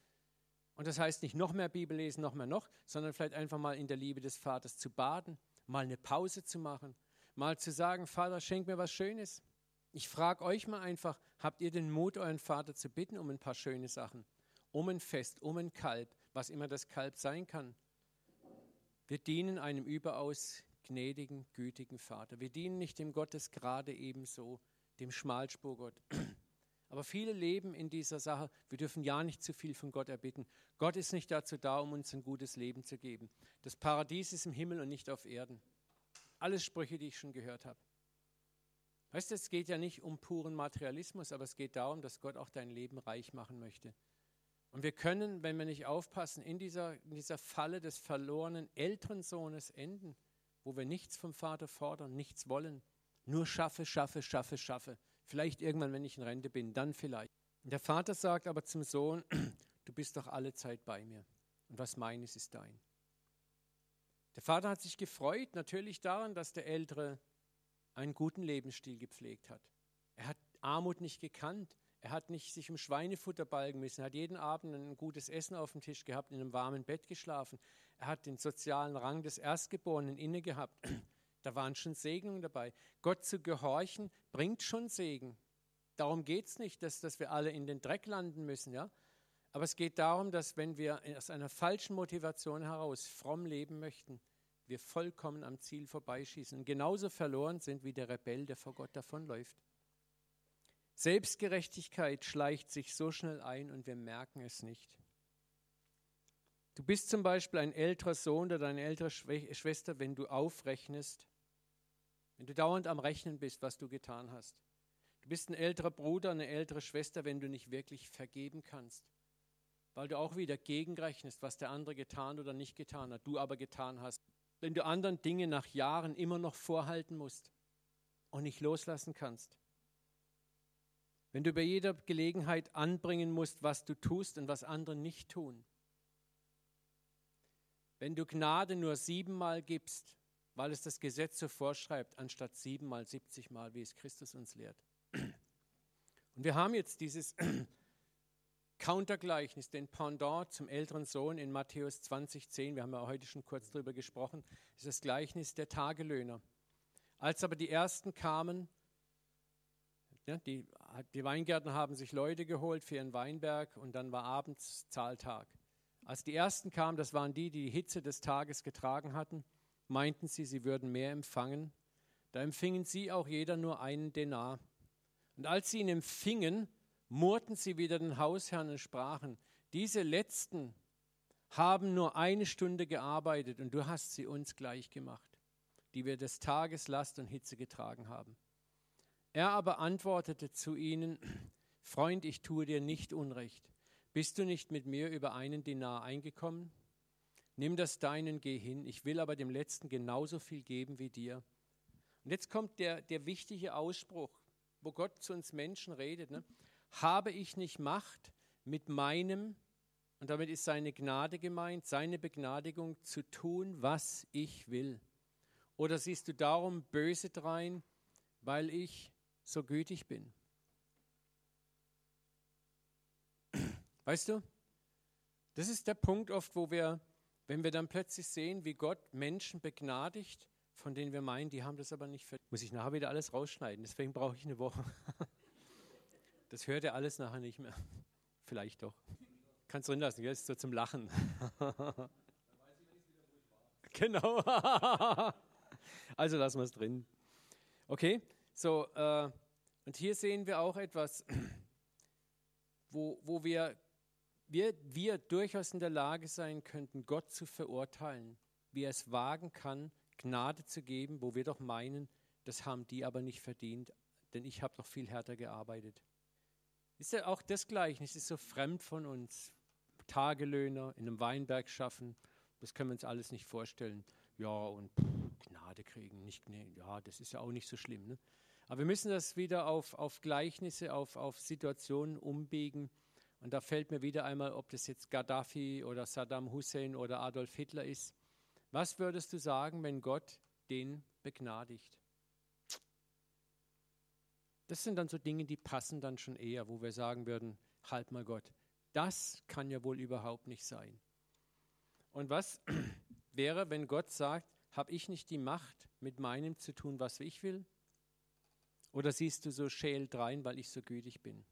Und das heißt nicht noch mehr Bibel lesen, noch mehr noch, sondern vielleicht einfach mal in der Liebe des Vaters zu baden, mal eine Pause zu machen, mal zu sagen, Vater, schenk mir was Schönes. Ich frage euch mal einfach, habt ihr den Mut, euren Vater zu bitten um ein paar schöne Sachen? Um ein Fest, um ein Kalb, was immer das Kalb sein kann. Wir dienen einem überaus gnädigen, gütigen Vater. Wir dienen nicht dem Gottes gerade ebenso, dem Schmalspurgott. Aber viele leben in dieser Sache, wir dürfen ja nicht zu viel von Gott erbitten. Gott ist nicht dazu da, um uns ein gutes Leben zu geben. Das Paradies ist im Himmel und nicht auf Erden. Alles Sprüche, die ich schon gehört habe. Weißt du, es geht ja nicht um puren Materialismus, aber es geht darum, dass Gott auch dein Leben reich machen möchte. Und wir können, wenn wir nicht aufpassen, in dieser, in dieser Falle des verlorenen älteren Sohnes enden, wo wir nichts vom Vater fordern, nichts wollen, nur schaffe, schaffe, schaffe, schaffe. Vielleicht irgendwann, wenn ich in Rente bin, dann vielleicht. Der Vater sagt aber zum Sohn, du bist doch alle Zeit bei mir. Und was meines ist dein. Der Vater hat sich gefreut natürlich daran, dass der Ältere einen guten Lebensstil gepflegt hat. Er hat Armut nicht gekannt. Er hat nicht sich um Schweinefutter balgen müssen. Er hat jeden Abend ein gutes Essen auf dem Tisch gehabt, in einem warmen Bett geschlafen. Er hat den sozialen Rang des Erstgeborenen inne gehabt. Da waren schon Segnungen dabei. Gott zu gehorchen bringt schon Segen. Darum geht es nicht, dass, dass wir alle in den Dreck landen müssen. Ja? Aber es geht darum, dass wenn wir aus einer falschen Motivation heraus fromm leben möchten, wir vollkommen am Ziel vorbeischießen und genauso verloren sind wie der Rebell, der vor Gott davonläuft. Selbstgerechtigkeit schleicht sich so schnell ein und wir merken es nicht. Du bist zum Beispiel ein älterer Sohn oder eine ältere Schwester, wenn du aufrechnest, wenn du dauernd am Rechnen bist, was du getan hast. Du bist ein älterer Bruder, eine ältere Schwester, wenn du nicht wirklich vergeben kannst, weil du auch wieder gegenrechnest, was der andere getan oder nicht getan hat, du aber getan hast wenn du anderen Dinge nach Jahren immer noch vorhalten musst und nicht loslassen kannst. Wenn du bei jeder Gelegenheit anbringen musst, was du tust und was andere nicht tun. Wenn du Gnade nur siebenmal gibst, weil es das Gesetz so vorschreibt, anstatt siebenmal, siebzigmal, wie es Christus uns lehrt. Und wir haben jetzt dieses Countergleichnis, den Pendant zum älteren Sohn in Matthäus 20,10, wir haben ja heute schon kurz darüber gesprochen, ist das Gleichnis der Tagelöhner. Als aber die ersten kamen, ja, die, die Weingärten haben sich Leute geholt für ihren Weinberg und dann war abends Zahltag. Als die ersten kamen, das waren die, die die Hitze des Tages getragen hatten, meinten sie, sie würden mehr empfangen. Da empfingen sie auch jeder nur einen Denar. Und als sie ihn empfingen, murrten sie wieder den Hausherrn und sprachen, diese letzten haben nur eine Stunde gearbeitet und du hast sie uns gleich gemacht, die wir des Tages Last und Hitze getragen haben. Er aber antwortete zu ihnen, Freund, ich tue dir nicht Unrecht. Bist du nicht mit mir über einen Dinar eingekommen? Nimm das deinen, geh hin. Ich will aber dem Letzten genauso viel geben wie dir. Und jetzt kommt der, der wichtige Ausspruch, wo Gott zu uns Menschen redet. Ne? Habe ich nicht Macht, mit meinem, und damit ist seine Gnade gemeint, seine Begnadigung zu tun, was ich will? Oder siehst du darum böse drein, weil ich so gütig bin? Weißt du, das ist der Punkt oft, wo wir, wenn wir dann plötzlich sehen, wie Gott Menschen begnadigt, von denen wir meinen, die haben das aber nicht verdient. Muss ich nachher wieder alles rausschneiden, deswegen brauche ich eine Woche. Das hört er alles nachher nicht mehr. Vielleicht doch. Kannst drin lassen, jetzt so zum Lachen. genau. also lassen wir es drin. Okay, so, äh, und hier sehen wir auch etwas, wo, wo wir, wir, wir durchaus in der Lage sein könnten, Gott zu verurteilen, wie er es wagen kann, Gnade zu geben, wo wir doch meinen, das haben die aber nicht verdient, denn ich habe doch viel härter gearbeitet. Ist ja auch das Gleichnis ist so fremd von uns. Tagelöhner in einem Weinberg schaffen, das können wir uns alles nicht vorstellen. Ja, und pff, Gnade kriegen, nicht, nee, ja, das ist ja auch nicht so schlimm. Ne? Aber wir müssen das wieder auf, auf Gleichnisse, auf, auf Situationen umbiegen. Und da fällt mir wieder einmal, ob das jetzt Gaddafi oder Saddam Hussein oder Adolf Hitler ist. Was würdest du sagen, wenn Gott den begnadigt? Das sind dann so Dinge, die passen dann schon eher, wo wir sagen würden, halt mal Gott, das kann ja wohl überhaupt nicht sein. Und was wäre, wenn Gott sagt, habe ich nicht die Macht, mit meinem zu tun, was ich will? Oder siehst du so schält rein, weil ich so gütig bin?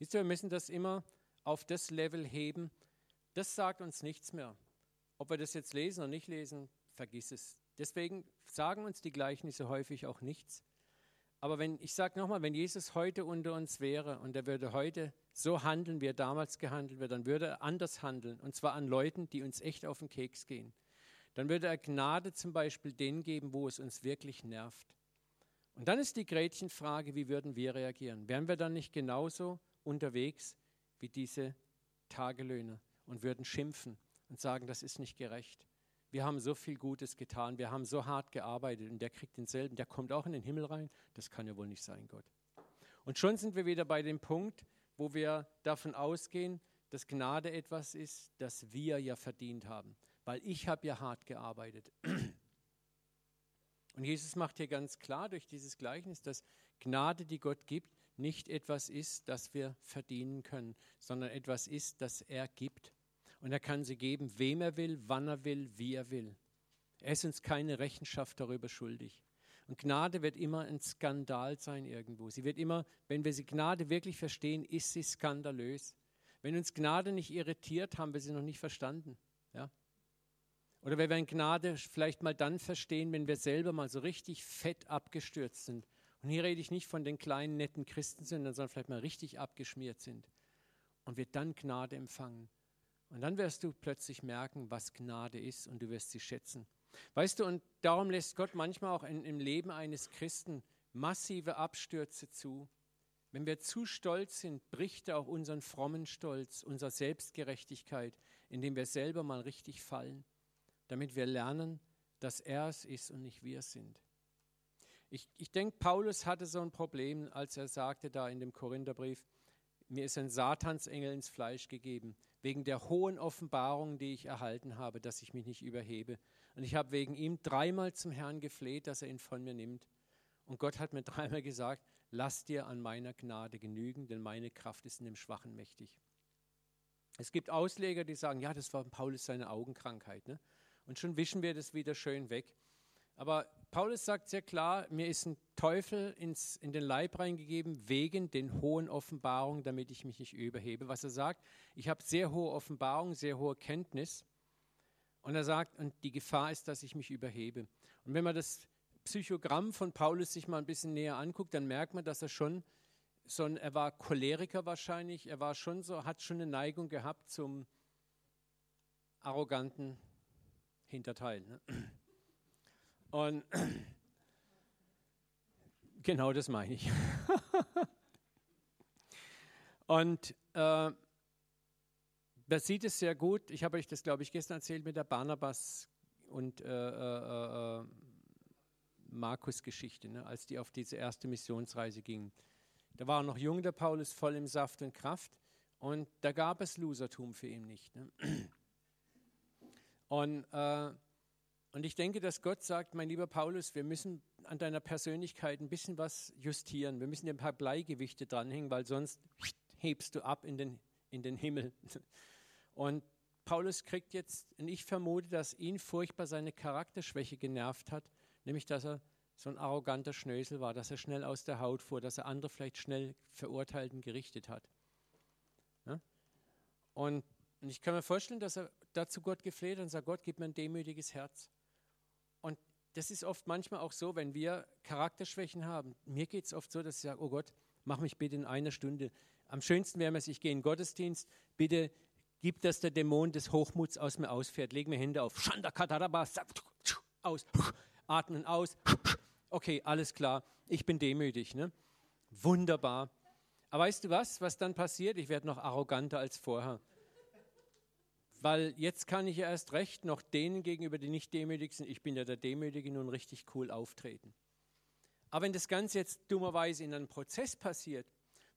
Siehst du, wir müssen das immer auf das Level heben. Das sagt uns nichts mehr. Ob wir das jetzt lesen oder nicht lesen, vergiss es. Deswegen sagen uns die Gleichnisse häufig auch nichts. Aber wenn, ich sage nochmal, wenn Jesus heute unter uns wäre und er würde heute so handeln, wie er damals gehandelt wird, dann würde er anders handeln. Und zwar an Leuten, die uns echt auf den Keks gehen. Dann würde er Gnade zum Beispiel denen geben, wo es uns wirklich nervt. Und dann ist die Gretchenfrage, wie würden wir reagieren? Wären wir dann nicht genauso unterwegs wie diese Tagelöhner und würden schimpfen und sagen, das ist nicht gerecht. Wir haben so viel Gutes getan, wir haben so hart gearbeitet und der kriegt denselben, der kommt auch in den Himmel rein. Das kann ja wohl nicht sein, Gott. Und schon sind wir wieder bei dem Punkt, wo wir davon ausgehen, dass Gnade etwas ist, das wir ja verdient haben, weil ich habe ja hart gearbeitet. Und Jesus macht hier ganz klar durch dieses Gleichnis, dass Gnade, die Gott gibt, nicht etwas ist, das wir verdienen können, sondern etwas ist, das er gibt. Und er kann sie geben, wem er will, wann er will, wie er will. Er ist uns keine Rechenschaft darüber schuldig. Und Gnade wird immer ein Skandal sein irgendwo. Sie wird immer, wenn wir sie Gnade wirklich verstehen, ist sie skandalös. Wenn uns Gnade nicht irritiert, haben wir sie noch nicht verstanden. Ja? Oder wir werden Gnade vielleicht mal dann verstehen, wenn wir selber mal so richtig fett abgestürzt sind. Und hier rede ich nicht von den kleinen, netten Christen, sondern vielleicht mal richtig abgeschmiert sind. Und wir dann Gnade empfangen. Und dann wirst du plötzlich merken, was Gnade ist und du wirst sie schätzen. Weißt du, und darum lässt Gott manchmal auch in, im Leben eines Christen massive Abstürze zu. Wenn wir zu stolz sind, bricht er auch unseren frommen Stolz, unsere Selbstgerechtigkeit, indem wir selber mal richtig fallen, damit wir lernen, dass er es ist und nicht wir es sind. Ich, ich denke, Paulus hatte so ein Problem, als er sagte da in dem Korintherbrief, mir ist ein Satansengel ins Fleisch gegeben, wegen der hohen Offenbarung, die ich erhalten habe, dass ich mich nicht überhebe. Und ich habe wegen ihm dreimal zum Herrn gefleht, dass er ihn von mir nimmt. Und Gott hat mir dreimal gesagt, lass dir an meiner Gnade genügen, denn meine Kraft ist in dem Schwachen mächtig. Es gibt Ausleger, die sagen, ja, das war Paulus seine Augenkrankheit. Ne? Und schon wischen wir das wieder schön weg. Aber Paulus sagt sehr klar, mir ist ein Teufel ins, in den Leib reingegeben wegen den hohen Offenbarungen, damit ich mich nicht überhebe. Was er sagt, ich habe sehr hohe Offenbarung, sehr hohe Kenntnis. Und er sagt, und die Gefahr ist, dass ich mich überhebe. Und wenn man das Psychogramm von Paulus sich mal ein bisschen näher anguckt, dann merkt man, dass er schon so ein, er war Choleriker wahrscheinlich, er war schon so, hat schon eine Neigung gehabt zum arroganten Hinterteil. Ne? Und genau das meine ich. Und äh, man sieht es sehr gut. Ich habe euch das, glaube ich, gestern erzählt mit der Barnabas und äh, äh, äh, Markus-Geschichte, ne, als die auf diese erste Missionsreise gingen. Da war noch jung der Paulus, voll im Saft und Kraft. Und da gab es Losertum für ihn nicht. Ne? Und, äh, und ich denke, dass Gott sagt, mein lieber Paulus, wir müssen an deiner Persönlichkeit ein bisschen was justieren. Wir müssen dir ein paar Bleigewichte dranhängen, weil sonst hebst du ab in den, in den Himmel. Und Paulus kriegt jetzt, und ich vermute, dass ihn furchtbar seine Charakterschwäche genervt hat, nämlich dass er so ein arroganter Schnösel war, dass er schnell aus der Haut fuhr, dass er andere vielleicht schnell verurteilt und gerichtet hat. Ja? Und, und ich kann mir vorstellen, dass er dazu Gott gefleht und sagt, Gott, gib mir ein demütiges Herz. Das ist oft manchmal auch so, wenn wir Charakterschwächen haben. Mir geht es oft so, dass ich sage, oh Gott, mach mich bitte in einer Stunde. Am schönsten wäre es, ich gehe in den Gottesdienst, bitte gib, dass der Dämon des Hochmuts aus mir ausfährt. Leg mir Hände auf. Aus. Atmen aus. Okay, alles klar. Ich bin demütig. Ne? Wunderbar. Aber weißt du was, was dann passiert? Ich werde noch arroganter als vorher. Weil jetzt kann ich erst recht noch denen gegenüber, die nicht demütig sind, ich bin ja der Demütige, nun richtig cool auftreten. Aber wenn das Ganze jetzt dummerweise in einem Prozess passiert,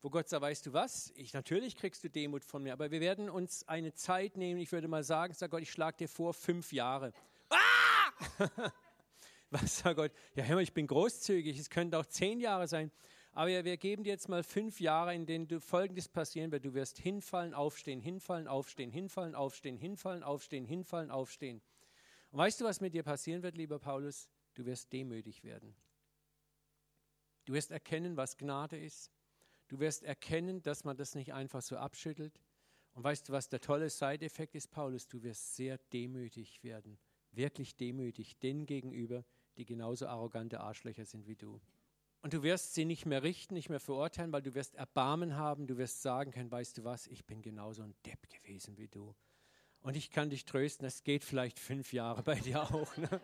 wo Gott sagt, weißt du was, ich, natürlich kriegst du Demut von mir, aber wir werden uns eine Zeit nehmen, ich würde mal sagen, sag Gott, ich schlage dir vor, fünf Jahre. Ah! was sagt Gott? Ja, hör mal, ich bin großzügig, es könnten auch zehn Jahre sein. Aber wir geben dir jetzt mal fünf Jahre, in denen du Folgendes passieren wird. Du wirst hinfallen, aufstehen, hinfallen, aufstehen, hinfallen, aufstehen, hinfallen, aufstehen, hinfallen, aufstehen. Und weißt du, was mit dir passieren wird, lieber Paulus? Du wirst demütig werden. Du wirst erkennen, was Gnade ist. Du wirst erkennen, dass man das nicht einfach so abschüttelt. Und weißt du, was der tolle Side-Effekt ist, Paulus? Du wirst sehr demütig werden. Wirklich demütig denen gegenüber, die genauso arrogante Arschlöcher sind wie du. Und du wirst sie nicht mehr richten, nicht mehr verurteilen, weil du wirst Erbarmen haben, du wirst sagen können, weißt du was, ich bin genauso ein Depp gewesen wie du. Und ich kann dich trösten, es geht vielleicht fünf Jahre bei dir auch. Ne?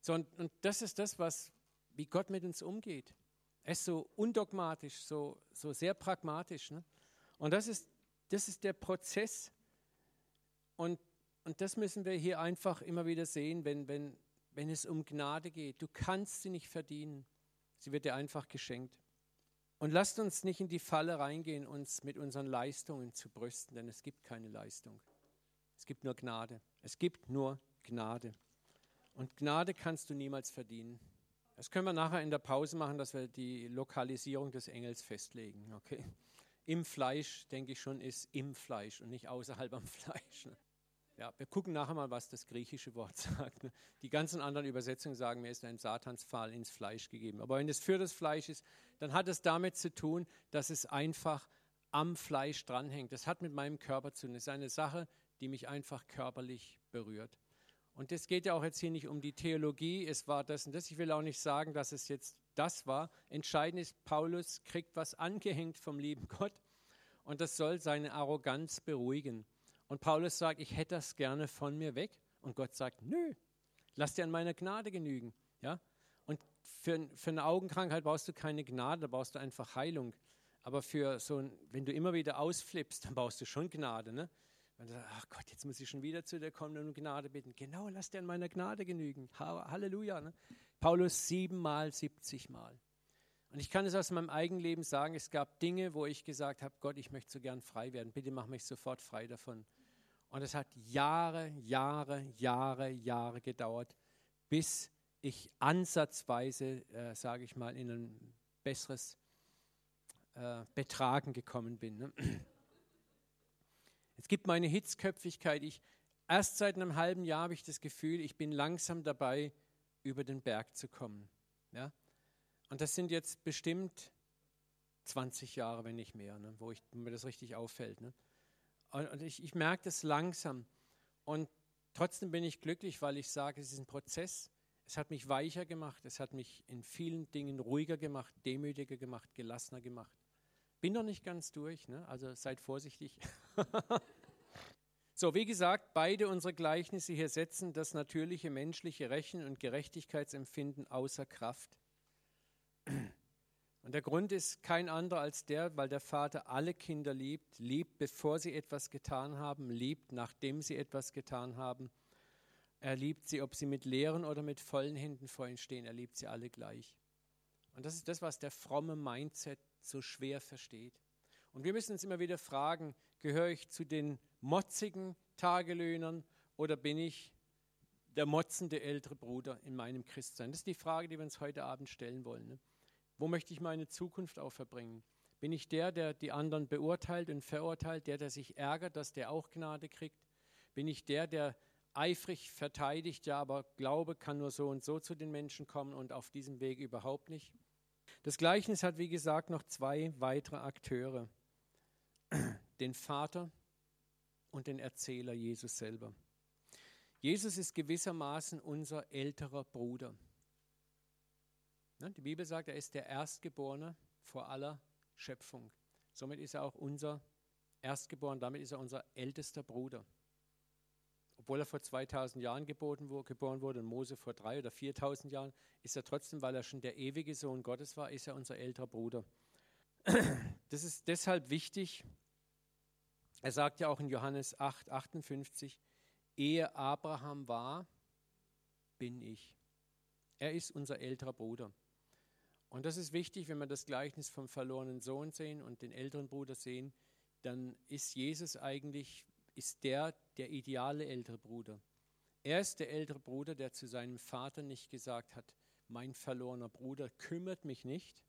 So, und, und das ist das, was, wie Gott mit uns umgeht. Er ist so undogmatisch, so, so sehr pragmatisch. Ne? Und das ist, das ist der Prozess. Und, und das müssen wir hier einfach immer wieder sehen, wenn, wenn, wenn es um Gnade geht. Du kannst sie nicht verdienen. Sie wird dir einfach geschenkt. Und lasst uns nicht in die Falle reingehen, uns mit unseren Leistungen zu brüsten, denn es gibt keine Leistung. Es gibt nur Gnade. Es gibt nur Gnade. Und Gnade kannst du niemals verdienen. Das können wir nachher in der Pause machen, dass wir die Lokalisierung des Engels festlegen. Okay? Im Fleisch, denke ich schon, ist im Fleisch und nicht außerhalb am Fleisch. Ne? Ja, wir gucken nachher mal, was das griechische Wort sagt. Ne? Die ganzen anderen Übersetzungen sagen, mir ist ein Satansfall ins Fleisch gegeben. Aber wenn es für das Fleisch ist, dann hat es damit zu tun, dass es einfach am Fleisch dranhängt. Das hat mit meinem Körper zu tun. Das ist eine Sache, die mich einfach körperlich berührt. Und es geht ja auch jetzt hier nicht um die Theologie, es war das und das. Ich will auch nicht sagen, dass es jetzt das war. Entscheidend ist, Paulus kriegt was angehängt vom lieben Gott und das soll seine Arroganz beruhigen. Und Paulus sagt, ich hätte das gerne von mir weg. Und Gott sagt, nö, lass dir an meiner Gnade genügen. Ja? Und für, für eine Augenkrankheit brauchst du keine Gnade, da brauchst du einfach Heilung. Aber für so ein, wenn du immer wieder ausflippst, dann brauchst du schon Gnade. Ne? Wenn du sagst, ach Gott, jetzt muss ich schon wieder zu dir kommen und Gnade bitten. Genau, lass dir an meiner Gnade genügen. Halleluja. Ne? Paulus siebenmal, siebzigmal. Und ich kann es aus meinem eigenen Leben sagen, es gab Dinge, wo ich gesagt habe, Gott, ich möchte so gern frei werden. Bitte mach mich sofort frei davon. Und es hat Jahre, Jahre, Jahre, Jahre gedauert, bis ich ansatzweise, äh, sage ich mal, in ein besseres äh, Betragen gekommen bin. Ne? Es gibt meine Hitzköpfigkeit. Ich, erst seit einem halben Jahr habe ich das Gefühl, ich bin langsam dabei, über den Berg zu kommen. Ja? Und das sind jetzt bestimmt 20 Jahre, wenn nicht mehr, ne? wo, ich, mir das richtig auffällt. Ne? Und ich, ich merke das langsam. Und trotzdem bin ich glücklich, weil ich sage, es ist ein Prozess. Es hat mich weicher gemacht. Es hat mich in vielen Dingen ruhiger gemacht, demütiger gemacht, gelassener gemacht. Bin noch nicht ganz durch, ne? also seid vorsichtig. so, wie gesagt, beide unsere Gleichnisse hier setzen das natürliche menschliche Rechen und Gerechtigkeitsempfinden außer Kraft. Und der Grund ist kein anderer als der, weil der Vater alle Kinder liebt, liebt, bevor sie etwas getan haben, liebt, nachdem sie etwas getan haben. Er liebt sie, ob sie mit leeren oder mit vollen Händen vor ihm stehen, er liebt sie alle gleich. Und das ist das, was der fromme Mindset so schwer versteht. Und wir müssen uns immer wieder fragen, gehöre ich zu den motzigen Tagelöhnern oder bin ich der motzende ältere Bruder in meinem Christsein? Das ist die Frage, die wir uns heute Abend stellen wollen. Ne? Wo möchte ich meine Zukunft auch verbringen? Bin ich der, der die anderen beurteilt und verurteilt, der, der sich ärgert, dass der auch Gnade kriegt? Bin ich der, der eifrig verteidigt, ja, aber Glaube kann nur so und so zu den Menschen kommen und auf diesem Weg überhaupt nicht? Das Gleichnis hat, wie gesagt, noch zwei weitere Akteure. Den Vater und den Erzähler Jesus selber. Jesus ist gewissermaßen unser älterer Bruder. Die Bibel sagt, er ist der Erstgeborene vor aller Schöpfung. Somit ist er auch unser Erstgeboren, damit ist er unser ältester Bruder. Obwohl er vor 2000 Jahren geboren wurde und Mose vor drei oder 4000 Jahren, ist er trotzdem, weil er schon der ewige Sohn Gottes war, ist er unser älterer Bruder. Das ist deshalb wichtig. Er sagt ja auch in Johannes 8, 58, ehe Abraham war, bin ich. Er ist unser älterer Bruder. Und das ist wichtig, wenn wir das Gleichnis vom verlorenen Sohn sehen und den älteren Bruder sehen, dann ist Jesus eigentlich ist der der ideale ältere Bruder. Er ist der ältere Bruder, der zu seinem Vater nicht gesagt hat, mein verlorener Bruder kümmert mich nicht,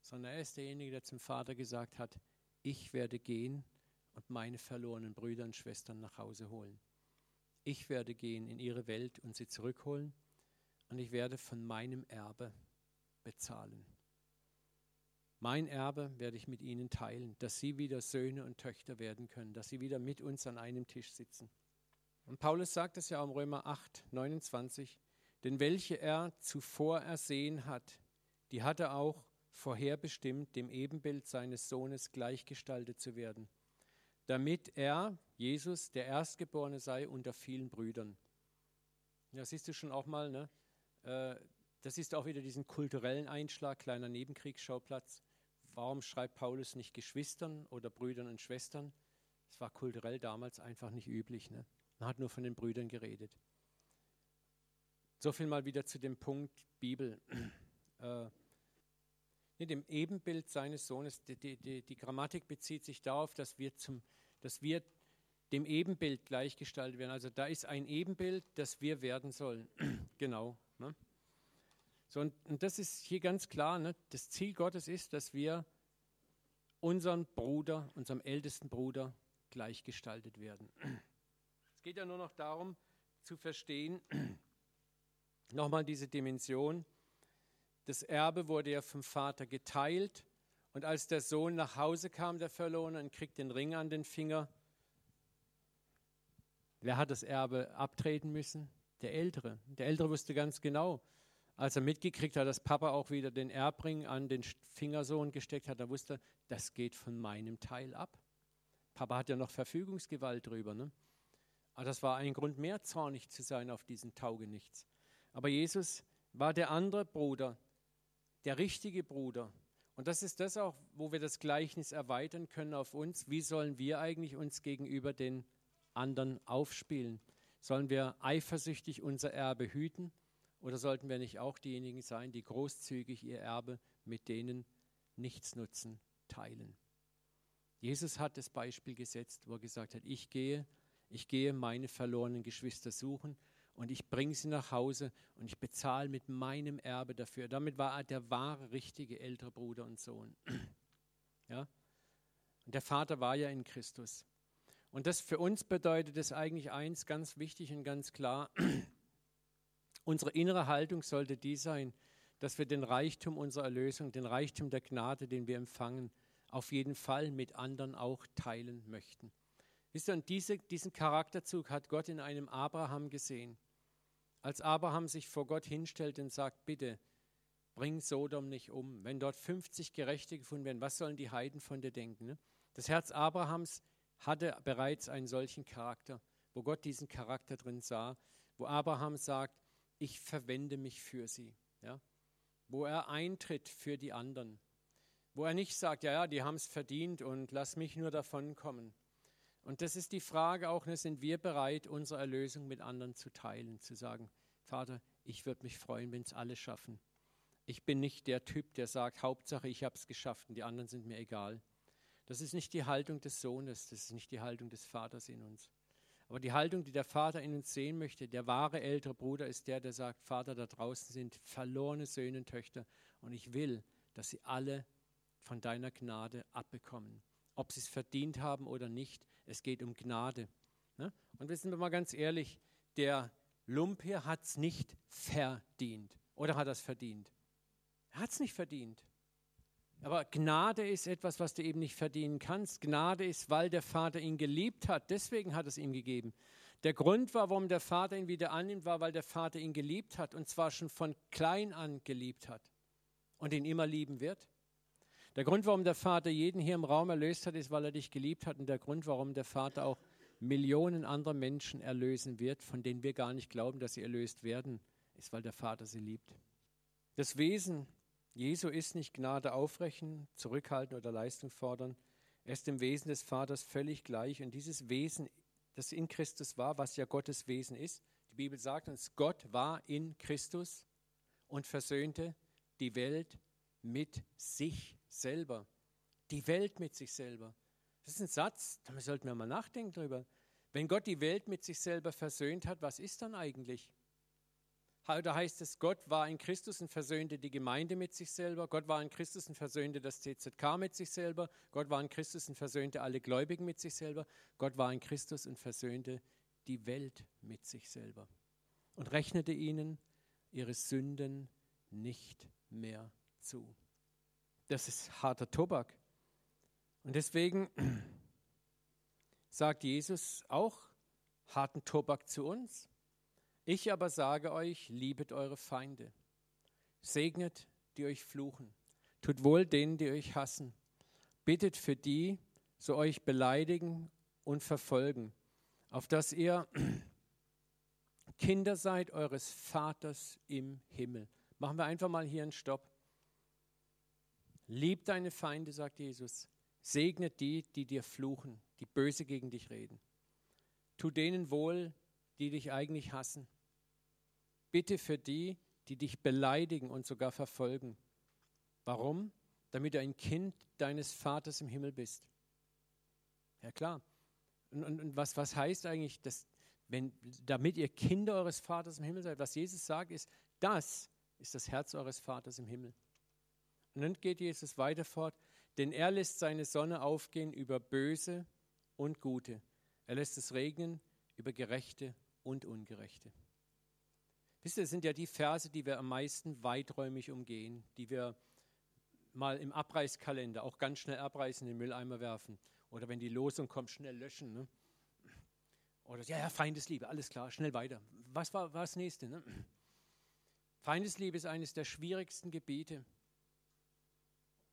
sondern er ist derjenige, der zum Vater gesagt hat, ich werde gehen und meine verlorenen Brüder und Schwestern nach Hause holen. Ich werde gehen in ihre Welt und sie zurückholen und ich werde von meinem Erbe bezahlen. Mein Erbe werde ich mit ihnen teilen, dass sie wieder Söhne und Töchter werden können, dass sie wieder mit uns an einem Tisch sitzen. Und Paulus sagt es ja im Römer 8, 29, denn welche er zuvor ersehen hat, die hat er auch vorherbestimmt, dem Ebenbild seines Sohnes gleichgestaltet zu werden, damit er, Jesus, der Erstgeborene sei unter vielen Brüdern. Ja, siehst du schon auch mal, ne? Das ist auch wieder diesen kulturellen Einschlag, kleiner Nebenkriegsschauplatz. Warum schreibt Paulus nicht Geschwistern oder Brüdern und Schwestern? Es war kulturell damals einfach nicht üblich. Ne? Man hat nur von den Brüdern geredet. So viel mal wieder zu dem Punkt Bibel. Äh, in dem Ebenbild seines Sohnes, die, die, die, die, Grammatik bezieht sich darauf, dass wir, zum, dass wir dem Ebenbild gleichgestaltet werden. Also da ist ein Ebenbild, das wir werden sollen. genau. Ne? So, und, und das ist hier ganz klar, ne? das Ziel Gottes ist, dass wir unseren Bruder, unserem ältesten Bruder, gleichgestaltet werden. Es geht ja nur noch darum, zu verstehen, nochmal diese Dimension. Das Erbe wurde ja vom Vater geteilt und als der Sohn nach Hause kam, der Verlorene, und kriegt den Ring an den Finger, wer hat das Erbe abtreten müssen? Der Ältere. Der Ältere wusste ganz genau, als er mitgekriegt hat, dass Papa auch wieder den Erbring an den Fingersohn gesteckt hat, da wusste er, das geht von meinem Teil ab. Papa hat ja noch Verfügungsgewalt drüber. Ne? Aber das war ein Grund mehr, zornig zu sein auf diesen Taugenichts. Aber Jesus war der andere Bruder, der richtige Bruder. Und das ist das auch, wo wir das Gleichnis erweitern können auf uns. Wie sollen wir eigentlich uns gegenüber den anderen aufspielen? Sollen wir eifersüchtig unser Erbe hüten? Oder sollten wir nicht auch diejenigen sein, die großzügig ihr Erbe mit denen Nichtsnutzen teilen? Jesus hat das Beispiel gesetzt, wo er gesagt hat, ich gehe, ich gehe meine verlorenen Geschwister suchen und ich bringe sie nach Hause und ich bezahle mit meinem Erbe dafür. Damit war er der wahre, richtige ältere Bruder und Sohn. Ja? Und der Vater war ja in Christus. Und das für uns bedeutet es eigentlich eins ganz wichtig und ganz klar. Unsere innere Haltung sollte die sein, dass wir den Reichtum unserer Erlösung, den Reichtum der Gnade, den wir empfangen, auf jeden Fall mit anderen auch teilen möchten. Wisst ihr, und diese, diesen Charakterzug hat Gott in einem Abraham gesehen. Als Abraham sich vor Gott hinstellt und sagt, bitte, bring Sodom nicht um. Wenn dort 50 Gerechte gefunden werden, was sollen die Heiden von dir denken? Ne? Das Herz Abrahams hatte bereits einen solchen Charakter, wo Gott diesen Charakter drin sah, wo Abraham sagt, ich verwende mich für sie. Ja? Wo er eintritt für die anderen. Wo er nicht sagt, ja, ja, die haben es verdient und lass mich nur davon kommen. Und das ist die Frage auch, ne, sind wir bereit, unsere Erlösung mit anderen zu teilen, zu sagen, Vater, ich würde mich freuen, wenn es alle schaffen. Ich bin nicht der Typ, der sagt, Hauptsache ich habe es geschafft und die anderen sind mir egal. Das ist nicht die Haltung des Sohnes, das ist nicht die Haltung des Vaters in uns. Aber die Haltung, die der Vater in uns sehen möchte, der wahre ältere Bruder ist der, der sagt, Vater, da draußen sind verlorene Söhne und Töchter und ich will, dass sie alle von deiner Gnade abbekommen. Ob sie es verdient haben oder nicht, es geht um Gnade. Ne? Und wissen wir mal ganz ehrlich, der Lump hier hat es nicht verdient. Oder hat er es verdient? Er hat es nicht verdient. Aber Gnade ist etwas, was du eben nicht verdienen kannst. Gnade ist, weil der Vater ihn geliebt hat. Deswegen hat es ihm gegeben. Der Grund war, warum der Vater ihn wieder annimmt, war, weil der Vater ihn geliebt hat. Und zwar schon von klein an geliebt hat. Und ihn immer lieben wird. Der Grund, warum der Vater jeden hier im Raum erlöst hat, ist, weil er dich geliebt hat. Und der Grund, warum der Vater auch Millionen anderer Menschen erlösen wird, von denen wir gar nicht glauben, dass sie erlöst werden, ist, weil der Vater sie liebt. Das Wesen Jesu ist nicht Gnade aufrechen, zurückhalten oder Leistung fordern. Er ist dem Wesen des Vaters völlig gleich. Und dieses Wesen, das in Christus war, was ja Gottes Wesen ist, die Bibel sagt uns, Gott war in Christus und versöhnte die Welt mit sich selber. Die Welt mit sich selber. Das ist ein Satz, da sollten wir mal nachdenken drüber. Wenn Gott die Welt mit sich selber versöhnt hat, was ist dann eigentlich? Da heißt es, Gott war in Christus und versöhnte die Gemeinde mit sich selber. Gott war in Christus und versöhnte das CZK mit sich selber. Gott war in Christus und versöhnte alle Gläubigen mit sich selber. Gott war in Christus und versöhnte die Welt mit sich selber. Und rechnete ihnen ihre Sünden nicht mehr zu. Das ist harter Tobak. Und deswegen sagt Jesus auch harten Tobak zu uns. Ich aber sage euch, liebet eure Feinde, segnet, die euch fluchen, tut wohl denen, die euch hassen, bittet für die, so euch beleidigen und verfolgen, auf dass ihr Kinder seid eures Vaters im Himmel. Machen wir einfach mal hier einen Stopp. Liebt deine Feinde, sagt Jesus. Segnet die, die dir fluchen, die böse gegen dich reden. Tu denen wohl, die dich eigentlich hassen. Bitte für die, die dich beleidigen und sogar verfolgen. Warum? Damit du ein Kind deines Vaters im Himmel bist. Ja klar. Und, und, und was, was heißt eigentlich, dass, wenn, damit ihr Kinder eures Vaters im Himmel seid? Was Jesus sagt, ist, das ist das Herz eures Vaters im Himmel. Und dann geht Jesus weiter fort, denn er lässt seine Sonne aufgehen über Böse und Gute. Er lässt es regnen über Gerechte und Ungerechte. Wisst ihr, das sind ja die Verse, die wir am meisten weiträumig umgehen, die wir mal im Abreißkalender auch ganz schnell abreißen, in den Mülleimer werfen. Oder wenn die Losung kommt, schnell löschen. Ne? Oder ja, ja, Feindesliebe, alles klar, schnell weiter. Was war, das nächste? Ne? Feindesliebe ist eines der schwierigsten Gebiete.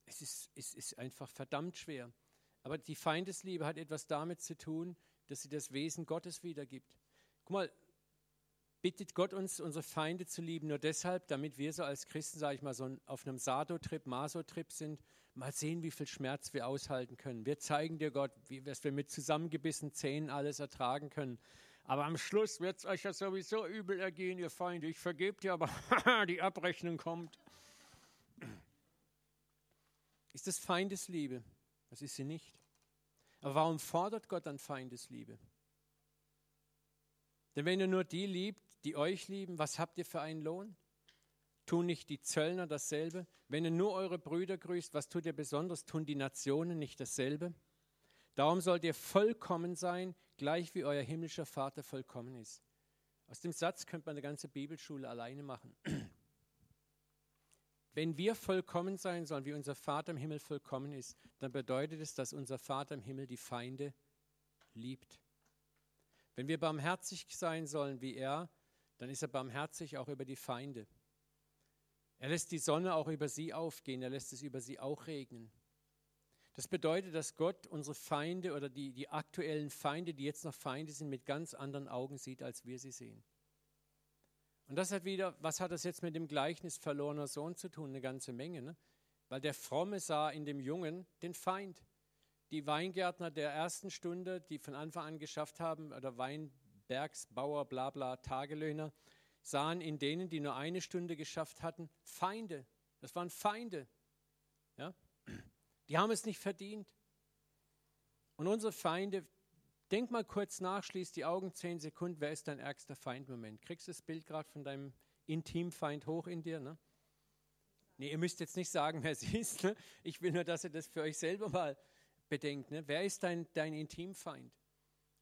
Es ist, es ist einfach verdammt schwer. Aber die Feindesliebe hat etwas damit zu tun, dass sie das Wesen Gottes wiedergibt. Guck mal, bittet Gott uns, unsere Feinde zu lieben, nur deshalb, damit wir so als Christen, sage ich mal, so auf einem Sado-Trip, Maso-Trip sind, mal sehen, wie viel Schmerz wir aushalten können. Wir zeigen dir Gott, wie wir mit zusammengebissenen Zähnen alles ertragen können. Aber am Schluss wird es euch ja sowieso übel ergehen, ihr Feinde. Ich vergebe dir, aber die Abrechnung kommt. Ist das Feindesliebe? Das ist sie nicht. Aber warum fordert Gott dann Feindesliebe? Denn wenn ihr nur die liebt, die euch lieben, was habt ihr für einen Lohn? Tun nicht die Zöllner dasselbe? Wenn ihr nur eure Brüder grüßt, was tut ihr besonders? Tun die Nationen nicht dasselbe? Darum sollt ihr vollkommen sein, gleich wie euer himmlischer Vater vollkommen ist. Aus dem Satz könnte man eine ganze Bibelschule alleine machen. Wenn wir vollkommen sein sollen, wie unser Vater im Himmel vollkommen ist, dann bedeutet es, dass unser Vater im Himmel die Feinde liebt. Wenn wir barmherzig sein sollen wie er, dann ist er barmherzig auch über die Feinde. Er lässt die Sonne auch über sie aufgehen, er lässt es über sie auch regnen. Das bedeutet, dass Gott unsere Feinde oder die, die aktuellen Feinde, die jetzt noch Feinde sind, mit ganz anderen Augen sieht, als wir sie sehen. Und das hat wieder, was hat das jetzt mit dem Gleichnis verlorener Sohn zu tun? Eine ganze Menge. Ne? Weil der Fromme sah in dem Jungen den Feind die Weingärtner der ersten Stunde, die von Anfang an geschafft haben, oder Weinbergsbauer, bla bla, Tagelöhner, sahen in denen, die nur eine Stunde geschafft hatten, Feinde. Das waren Feinde. Ja? Die haben es nicht verdient. Und unsere Feinde, denk mal kurz nach, schließ die Augen zehn Sekunden, wer ist dein ärgster Feind Moment? Kriegst du das Bild gerade von deinem Intimfeind hoch in dir? Ne? Nee, ihr müsst jetzt nicht sagen, wer sie ist. Ne? Ich will nur, dass ihr das für euch selber mal bedenkt. Ne? Wer ist dein, dein Intimfeind?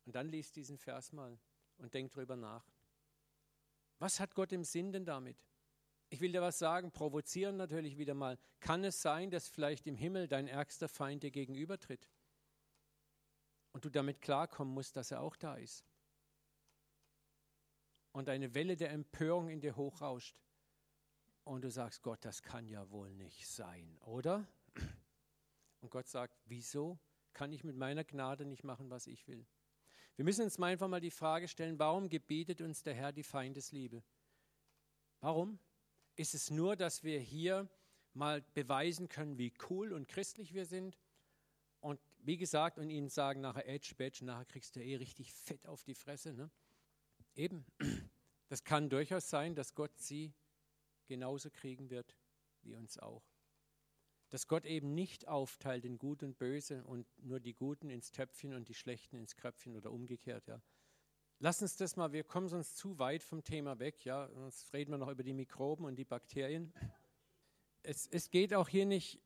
Und dann liest diesen Vers mal und denk drüber nach. Was hat Gott im Sinn denn damit? Ich will dir was sagen, provozieren natürlich wieder mal. Kann es sein, dass vielleicht im Himmel dein ärgster Feind dir gegenübertritt? Und du damit klarkommen musst, dass er auch da ist. Und eine Welle der Empörung in dir hochrauscht. Und du sagst, Gott, das kann ja wohl nicht sein, oder? Und Gott sagt, wieso kann ich mit meiner Gnade nicht machen, was ich will? Wir müssen uns mal einfach mal die Frage stellen, warum gebietet uns der Herr die Feindesliebe? Warum? Ist es nur, dass wir hier mal beweisen können, wie cool und christlich wir sind? Und wie gesagt, und ihnen sagen nachher Edge, Badge, nachher kriegst du eh richtig fett auf die Fresse. Ne? Eben, das kann durchaus sein, dass Gott sie genauso kriegen wird wie uns auch. Dass Gott eben nicht aufteilt in Gut und Böse und nur die Guten ins Töpfchen und die Schlechten ins Kröpfchen oder umgekehrt. Ja. Lass uns das mal, wir kommen sonst zu weit vom Thema weg, ja. Sonst reden wir noch über die Mikroben und die Bakterien. Es, es geht auch hier nicht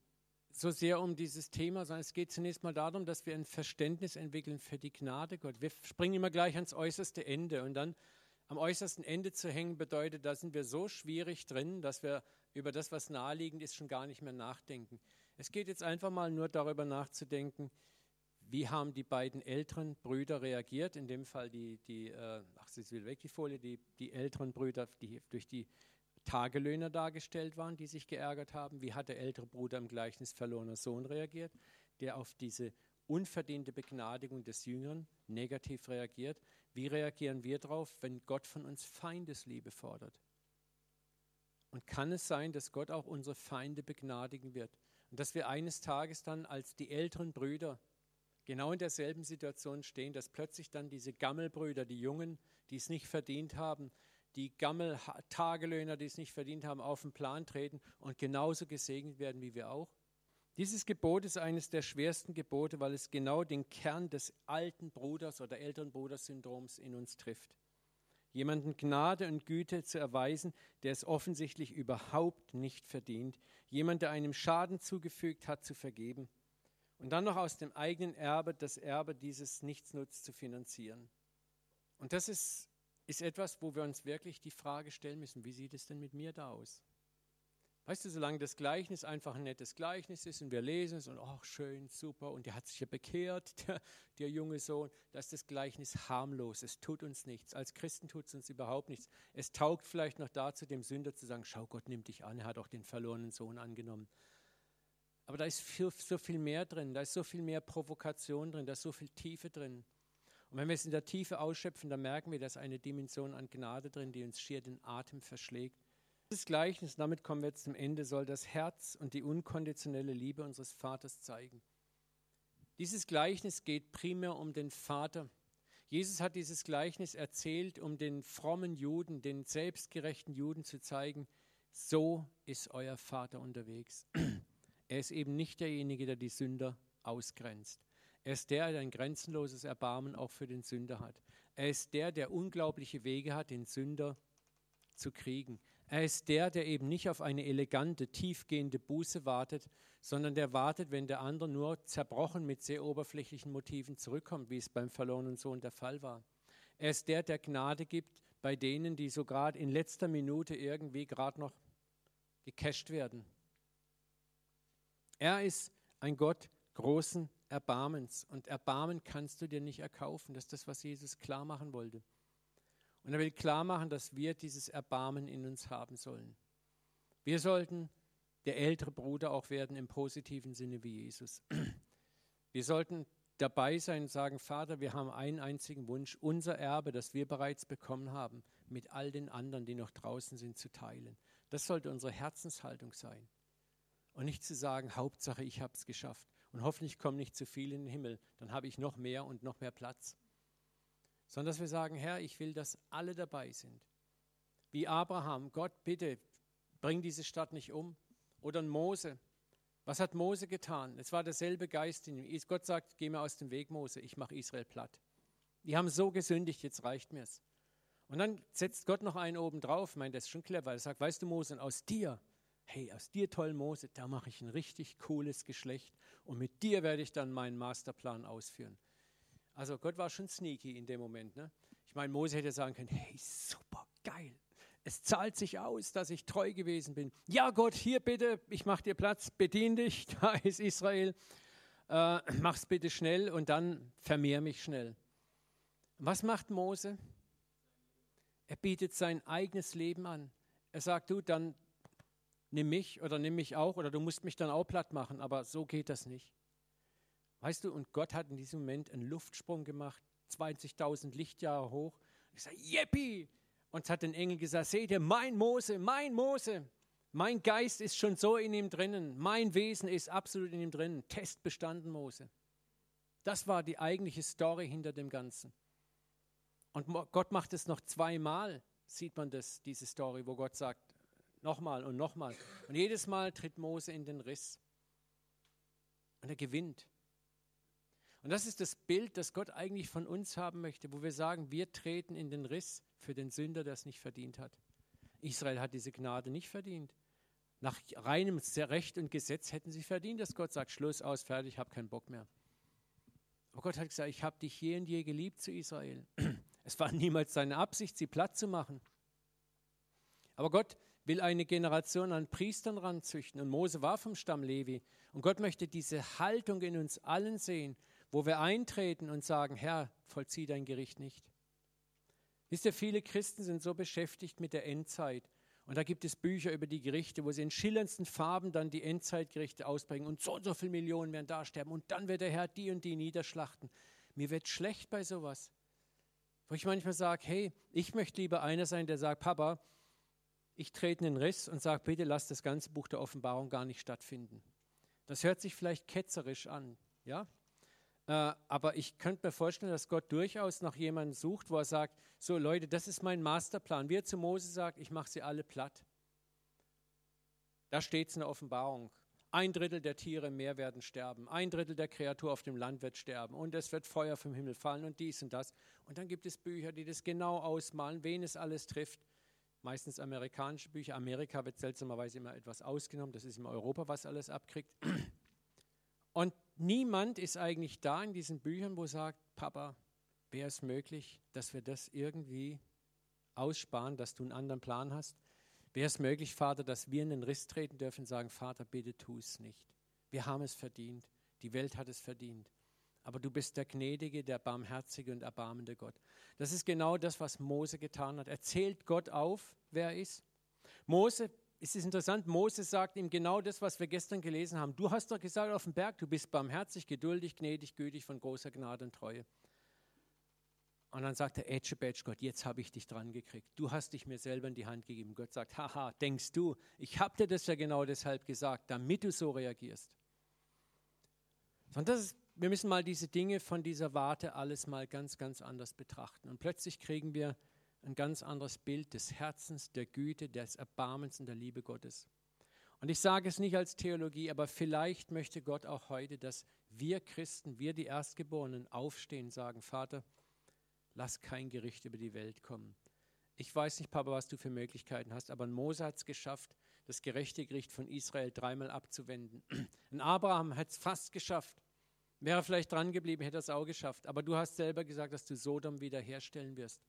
so sehr um dieses Thema, sondern es geht zunächst mal darum, dass wir ein Verständnis entwickeln für die Gnade Gott. Wir springen immer gleich ans äußerste Ende und dann am äußersten Ende zu hängen bedeutet, da sind wir so schwierig drin, dass wir über das, was naheliegend ist, schon gar nicht mehr nachdenken. Es geht jetzt einfach mal nur darüber nachzudenken, wie haben die beiden älteren Brüder reagiert, in dem Fall die, die äh, ach, sie ist wieder weg, die Folie, die, die älteren Brüder, die durch die Tagelöhner dargestellt waren, die sich geärgert haben. Wie hat der ältere Bruder im Gleichnis verlorener Sohn reagiert, der auf diese unverdiente Begnadigung des Jüngeren negativ reagiert? Wie reagieren wir darauf, wenn Gott von uns Feindesliebe fordert? Und kann es sein, dass Gott auch unsere Feinde begnadigen wird? Und dass wir eines Tages dann als die älteren Brüder genau in derselben Situation stehen, dass plötzlich dann diese Gammelbrüder, die Jungen, die es nicht verdient haben, die Gammel-Tagelöhner, die es nicht verdient haben, auf den Plan treten und genauso gesegnet werden wie wir auch? Dieses Gebot ist eines der schwersten Gebote, weil es genau den Kern des alten Bruders oder älteren Brudersyndroms in uns trifft. Jemanden Gnade und Güte zu erweisen, der es offensichtlich überhaupt nicht verdient. Jemand, der einem Schaden zugefügt hat, zu vergeben. Und dann noch aus dem eigenen Erbe das Erbe dieses Nichtsnutz zu finanzieren. Und das ist, ist etwas, wo wir uns wirklich die Frage stellen müssen, wie sieht es denn mit mir da aus? Weißt du, solange das Gleichnis einfach ein nettes Gleichnis ist und wir lesen es und ach, schön, super, und der hat sich ja bekehrt, der, der junge Sohn, da ist das Gleichnis harmlos. Es tut uns nichts. Als Christen tut es uns überhaupt nichts. Es taugt vielleicht noch dazu, dem Sünder zu sagen: Schau, Gott nimmt dich an, er hat auch den verlorenen Sohn angenommen. Aber da ist viel, so viel mehr drin, da ist so viel mehr Provokation drin, da ist so viel Tiefe drin. Und wenn wir es in der Tiefe ausschöpfen, dann merken wir, dass eine Dimension an Gnade drin, die uns schier den Atem verschlägt. Dieses Gleichnis, damit kommen wir jetzt zum Ende, soll das Herz und die unkonditionelle Liebe unseres Vaters zeigen. Dieses Gleichnis geht primär um den Vater. Jesus hat dieses Gleichnis erzählt, um den frommen Juden, den selbstgerechten Juden zu zeigen, so ist euer Vater unterwegs. Er ist eben nicht derjenige, der die Sünder ausgrenzt. Er ist der, der ein grenzenloses Erbarmen auch für den Sünder hat. Er ist der, der unglaubliche Wege hat, den Sünder zu kriegen. Er ist der, der eben nicht auf eine elegante, tiefgehende Buße wartet, sondern der wartet, wenn der andere nur zerbrochen mit sehr oberflächlichen Motiven zurückkommt, wie es beim verlorenen Sohn der Fall war. Er ist der, der Gnade gibt bei denen, die so gerade in letzter Minute irgendwie gerade noch gecasht werden. Er ist ein Gott großen Erbarmens und Erbarmen kannst du dir nicht erkaufen. Das ist das, was Jesus klar machen wollte. Und er will klar machen, dass wir dieses Erbarmen in uns haben sollen. Wir sollten der ältere Bruder auch werden im positiven Sinne wie Jesus. Wir sollten dabei sein und sagen, Vater, wir haben einen einzigen Wunsch, unser Erbe, das wir bereits bekommen haben, mit all den anderen, die noch draußen sind, zu teilen. Das sollte unsere Herzenshaltung sein. Und nicht zu sagen, Hauptsache, ich habe es geschafft. Und hoffentlich kommen nicht zu viele in den Himmel, dann habe ich noch mehr und noch mehr Platz sondern dass wir sagen, Herr, ich will, dass alle dabei sind. Wie Abraham, Gott, bitte, bring diese Stadt nicht um. Oder Mose. Was hat Mose getan? Es war derselbe Geist in ihm. Gott sagt, geh mir aus dem Weg, Mose, ich mache Israel platt. Die haben so gesündigt, jetzt reicht mir's. Und dann setzt Gott noch einen oben drauf, meint, das ist schon clever. Er sagt, weißt du, Mose, aus dir, hey, aus dir toll, Mose, da mache ich ein richtig cooles Geschlecht und mit dir werde ich dann meinen Masterplan ausführen. Also Gott war schon sneaky in dem Moment. Ne? Ich meine, Mose hätte sagen können, hey, super geil. Es zahlt sich aus, dass ich treu gewesen bin. Ja, Gott, hier bitte, ich mache dir Platz, bedien dich, da ist Israel. Äh, mach's bitte schnell und dann vermehr mich schnell. Was macht Mose? Er bietet sein eigenes Leben an. Er sagt, du, dann nimm mich oder nimm mich auch oder du musst mich dann auch platt machen, aber so geht das nicht. Weißt du, und Gott hat in diesem Moment einen Luftsprung gemacht, 20.000 Lichtjahre hoch. Ich sage, Jeppi! Und es hat den Engel gesagt, seht ihr, mein Mose, mein Mose, mein Geist ist schon so in ihm drinnen, mein Wesen ist absolut in ihm drinnen. Test bestanden, Mose. Das war die eigentliche Story hinter dem Ganzen. Und Gott macht es noch zweimal, sieht man das, diese Story, wo Gott sagt, nochmal und nochmal. Und jedes Mal tritt Mose in den Riss. Und er gewinnt. Und das ist das Bild, das Gott eigentlich von uns haben möchte, wo wir sagen, wir treten in den Riss für den Sünder, der es nicht verdient hat. Israel hat diese Gnade nicht verdient. Nach reinem Recht und Gesetz hätten sie verdient, dass Gott sagt, Schluss aus, fertig, ich habe keinen Bock mehr. Aber Gott hat gesagt, ich habe dich je und je geliebt zu Israel. Es war niemals seine Absicht, sie platt zu machen. Aber Gott will eine Generation an Priestern ranzüchten. Und Mose war vom Stamm Levi. Und Gott möchte diese Haltung in uns allen sehen, wo wir eintreten und sagen, Herr, vollzieh dein Gericht nicht. Wisst ihr, viele Christen sind so beschäftigt mit der Endzeit. Und da gibt es Bücher über die Gerichte, wo sie in schillerndsten Farben dann die Endzeitgerichte ausbringen. Und so und so viele Millionen werden da sterben. Und dann wird der Herr die und die niederschlachten. Mir wird schlecht bei sowas. Wo ich manchmal sage, hey, ich möchte lieber einer sein, der sagt, Papa, ich trete in den Riss und sage, bitte lass das ganze Buch der Offenbarung gar nicht stattfinden. Das hört sich vielleicht ketzerisch an, ja? Äh, aber ich könnte mir vorstellen, dass Gott durchaus nach jemandem sucht, wo er sagt, so Leute, das ist mein Masterplan. Wie er zu Mose sagt, ich mache sie alle platt. Da steht es in der Offenbarung. Ein Drittel der Tiere im Meer werden sterben, ein Drittel der Kreatur auf dem Land wird sterben und es wird Feuer vom Himmel fallen und dies und das. Und dann gibt es Bücher, die das genau ausmalen, wen es alles trifft. Meistens amerikanische Bücher. Amerika wird seltsamerweise immer etwas ausgenommen. Das ist in Europa, was alles abkriegt. Und niemand ist eigentlich da in diesen Büchern, wo sagt, Papa, wäre es möglich, dass wir das irgendwie aussparen, dass du einen anderen Plan hast? Wäre es möglich, Vater, dass wir in den Riss treten dürfen und sagen, Vater, bitte tu es nicht. Wir haben es verdient. Die Welt hat es verdient. Aber du bist der gnädige, der barmherzige und erbarmende Gott. Das ist genau das, was Mose getan hat. Er zählt Gott auf, wer er ist. Mose, es ist interessant, Mose sagt ihm genau das, was wir gestern gelesen haben. Du hast doch gesagt auf dem Berg, du bist barmherzig, geduldig, gnädig, gütig, von großer Gnade und Treue. Und dann sagt er, Ätsche, Bätsch, Gott, jetzt habe ich dich dran gekriegt. Du hast dich mir selber in die Hand gegeben. Gott sagt, haha, denkst du, ich habe dir das ja genau deshalb gesagt, damit du so reagierst. Und das ist, wir müssen mal diese Dinge von dieser Warte alles mal ganz, ganz anders betrachten. Und plötzlich kriegen wir ein ganz anderes Bild des Herzens, der Güte, des Erbarmens und der Liebe Gottes. Und ich sage es nicht als Theologie, aber vielleicht möchte Gott auch heute, dass wir Christen, wir die Erstgeborenen aufstehen und sagen, Vater, lass kein Gericht über die Welt kommen. Ich weiß nicht, Papa, was du für Möglichkeiten hast, aber Mose hat es geschafft, das gerechte Gericht von Israel dreimal abzuwenden. Ein Abraham hat es fast geschafft. Wäre vielleicht dran geblieben, hätte es auch geschafft. Aber du hast selber gesagt, dass du Sodom wiederherstellen wirst.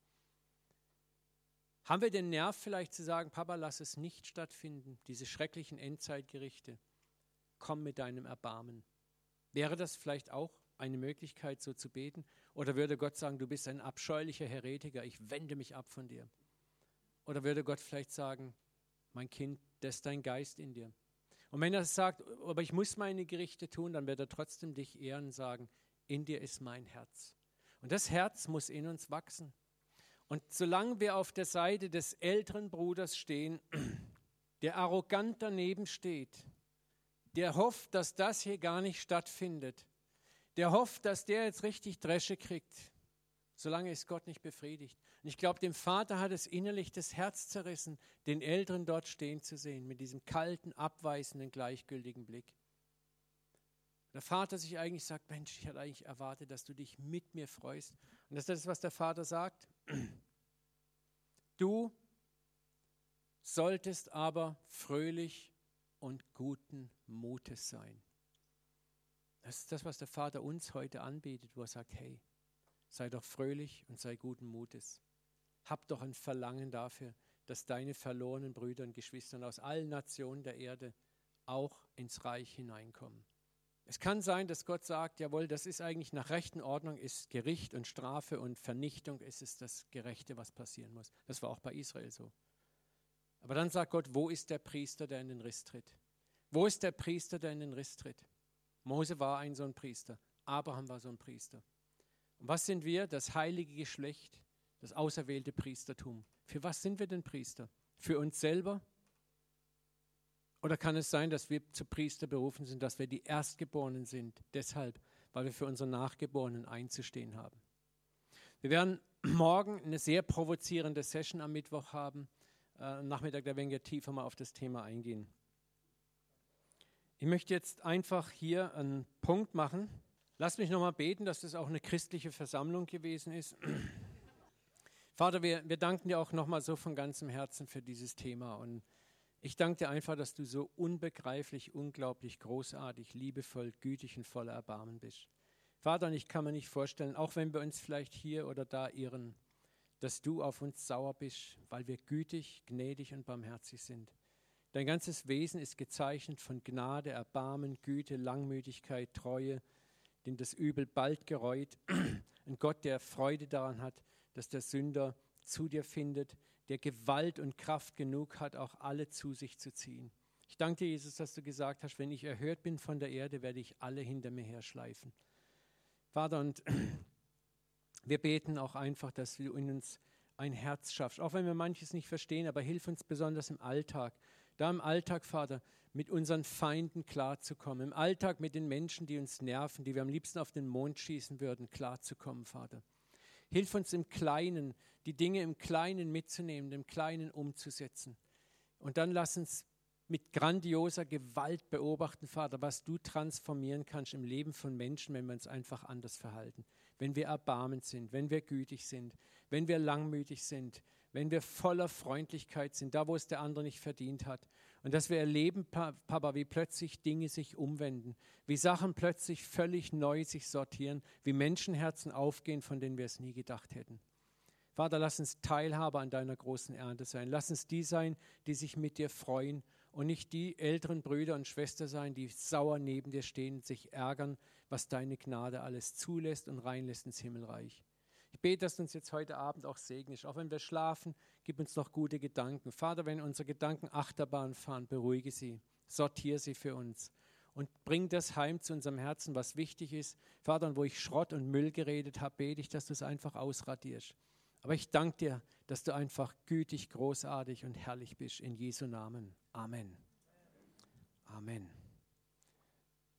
Haben wir den Nerv vielleicht zu sagen, Papa, lass es nicht stattfinden, diese schrecklichen Endzeitgerichte. Komm mit deinem Erbarmen. Wäre das vielleicht auch eine Möglichkeit, so zu beten? Oder würde Gott sagen, du bist ein abscheulicher Heretiker, ich wende mich ab von dir? Oder würde Gott vielleicht sagen, mein Kind, das ist dein Geist in dir. Und wenn er sagt, aber ich muss meine Gerichte tun, dann wird er trotzdem dich ehren und sagen, in dir ist mein Herz. Und das Herz muss in uns wachsen. Und solange wir auf der Seite des älteren Bruders stehen, der arrogant daneben steht, der hofft, dass das hier gar nicht stattfindet, der hofft, dass der jetzt richtig Dresche kriegt. solange es Gott nicht befriedigt. Und ich glaube, dem Vater hat es innerlich das Herz zerrissen, den Älteren dort stehen zu sehen, mit diesem kalten, abweisenden, gleichgültigen Blick. Der Vater sich eigentlich sagt, Mensch, ich hatte eigentlich erwartet, dass du dich mit mir freust. Und das ist das, was der Vater sagt. Du solltest aber fröhlich und guten Mutes sein. Das ist das, was der Vater uns heute anbietet, wo er sagt, hey, sei doch fröhlich und sei guten Mutes. Hab doch ein Verlangen dafür, dass deine verlorenen Brüder und Geschwister aus allen Nationen der Erde auch ins Reich hineinkommen. Es kann sein, dass Gott sagt, jawohl, das ist eigentlich nach rechten Ordnung, ist Gericht und Strafe und Vernichtung, ist es das Gerechte, was passieren muss. Das war auch bei Israel so. Aber dann sagt Gott, wo ist der Priester, der in den Riss tritt? Wo ist der Priester, der in den Riss tritt? Mose war ein so ein Priester. Abraham war so ein Priester. Und was sind wir? Das heilige Geschlecht, das auserwählte Priestertum. Für was sind wir denn Priester? Für uns selber? Oder kann es sein, dass wir zu Priester berufen sind, dass wir die Erstgeborenen sind, deshalb, weil wir für unsere Nachgeborenen einzustehen haben? Wir werden morgen eine sehr provozierende Session am Mittwoch haben. Äh, am Nachmittag, da werden wir tiefer mal auf das Thema eingehen. Ich möchte jetzt einfach hier einen Punkt machen. Lass mich nochmal beten, dass das auch eine christliche Versammlung gewesen ist. Vater, wir, wir danken dir auch nochmal so von ganzem Herzen für dieses Thema. Und ich danke dir einfach, dass du so unbegreiflich, unglaublich großartig, liebevoll, gütig und voller Erbarmen bist. Vater, und ich kann mir nicht vorstellen, auch wenn wir uns vielleicht hier oder da irren, dass du auf uns sauer bist, weil wir gütig, gnädig und barmherzig sind. Dein ganzes Wesen ist gezeichnet von Gnade, Erbarmen, Güte, Langmütigkeit, Treue, den das Übel bald gereut. Ein Gott, der Freude daran hat, dass der Sünder zu dir findet, der Gewalt und Kraft genug hat, auch alle zu sich zu ziehen. Ich danke dir, Jesus, dass du gesagt hast, wenn ich erhört bin von der Erde, werde ich alle hinter mir her schleifen. Vater, und wir beten auch einfach, dass du in uns ein Herz schaffst, auch wenn wir manches nicht verstehen, aber hilf uns besonders im Alltag, da im Alltag, Vater, mit unseren Feinden klarzukommen, im Alltag mit den Menschen, die uns nerven, die wir am liebsten auf den Mond schießen würden, klarzukommen, Vater. Hilf uns im Kleinen, die Dinge im Kleinen mitzunehmen, im Kleinen umzusetzen. Und dann lass uns mit grandioser Gewalt beobachten, Vater, was du transformieren kannst im Leben von Menschen, wenn wir uns einfach anders verhalten. Wenn wir erbarmend sind, wenn wir gütig sind, wenn wir langmütig sind, wenn wir voller Freundlichkeit sind, da wo es der andere nicht verdient hat. Und dass wir erleben, Papa, wie plötzlich Dinge sich umwenden, wie Sachen plötzlich völlig neu sich sortieren, wie Menschenherzen aufgehen, von denen wir es nie gedacht hätten. Vater, lass uns Teilhaber an deiner großen Ernte sein. Lass uns die sein, die sich mit dir freuen und nicht die älteren Brüder und Schwestern sein, die sauer neben dir stehen und sich ärgern, was deine Gnade alles zulässt und reinlässt ins Himmelreich. Ich bete, dass du uns jetzt heute Abend auch segnest. Auch wenn wir schlafen, gib uns noch gute Gedanken. Vater, wenn unsere Gedanken Achterbahn fahren, beruhige sie, sortiere sie für uns und bring das heim zu unserem Herzen, was wichtig ist. Vater, und wo ich Schrott und Müll geredet habe, bete ich, dass du es einfach ausradierst. Aber ich danke dir, dass du einfach gütig, großartig und herrlich bist. In Jesu Namen. Amen. Amen.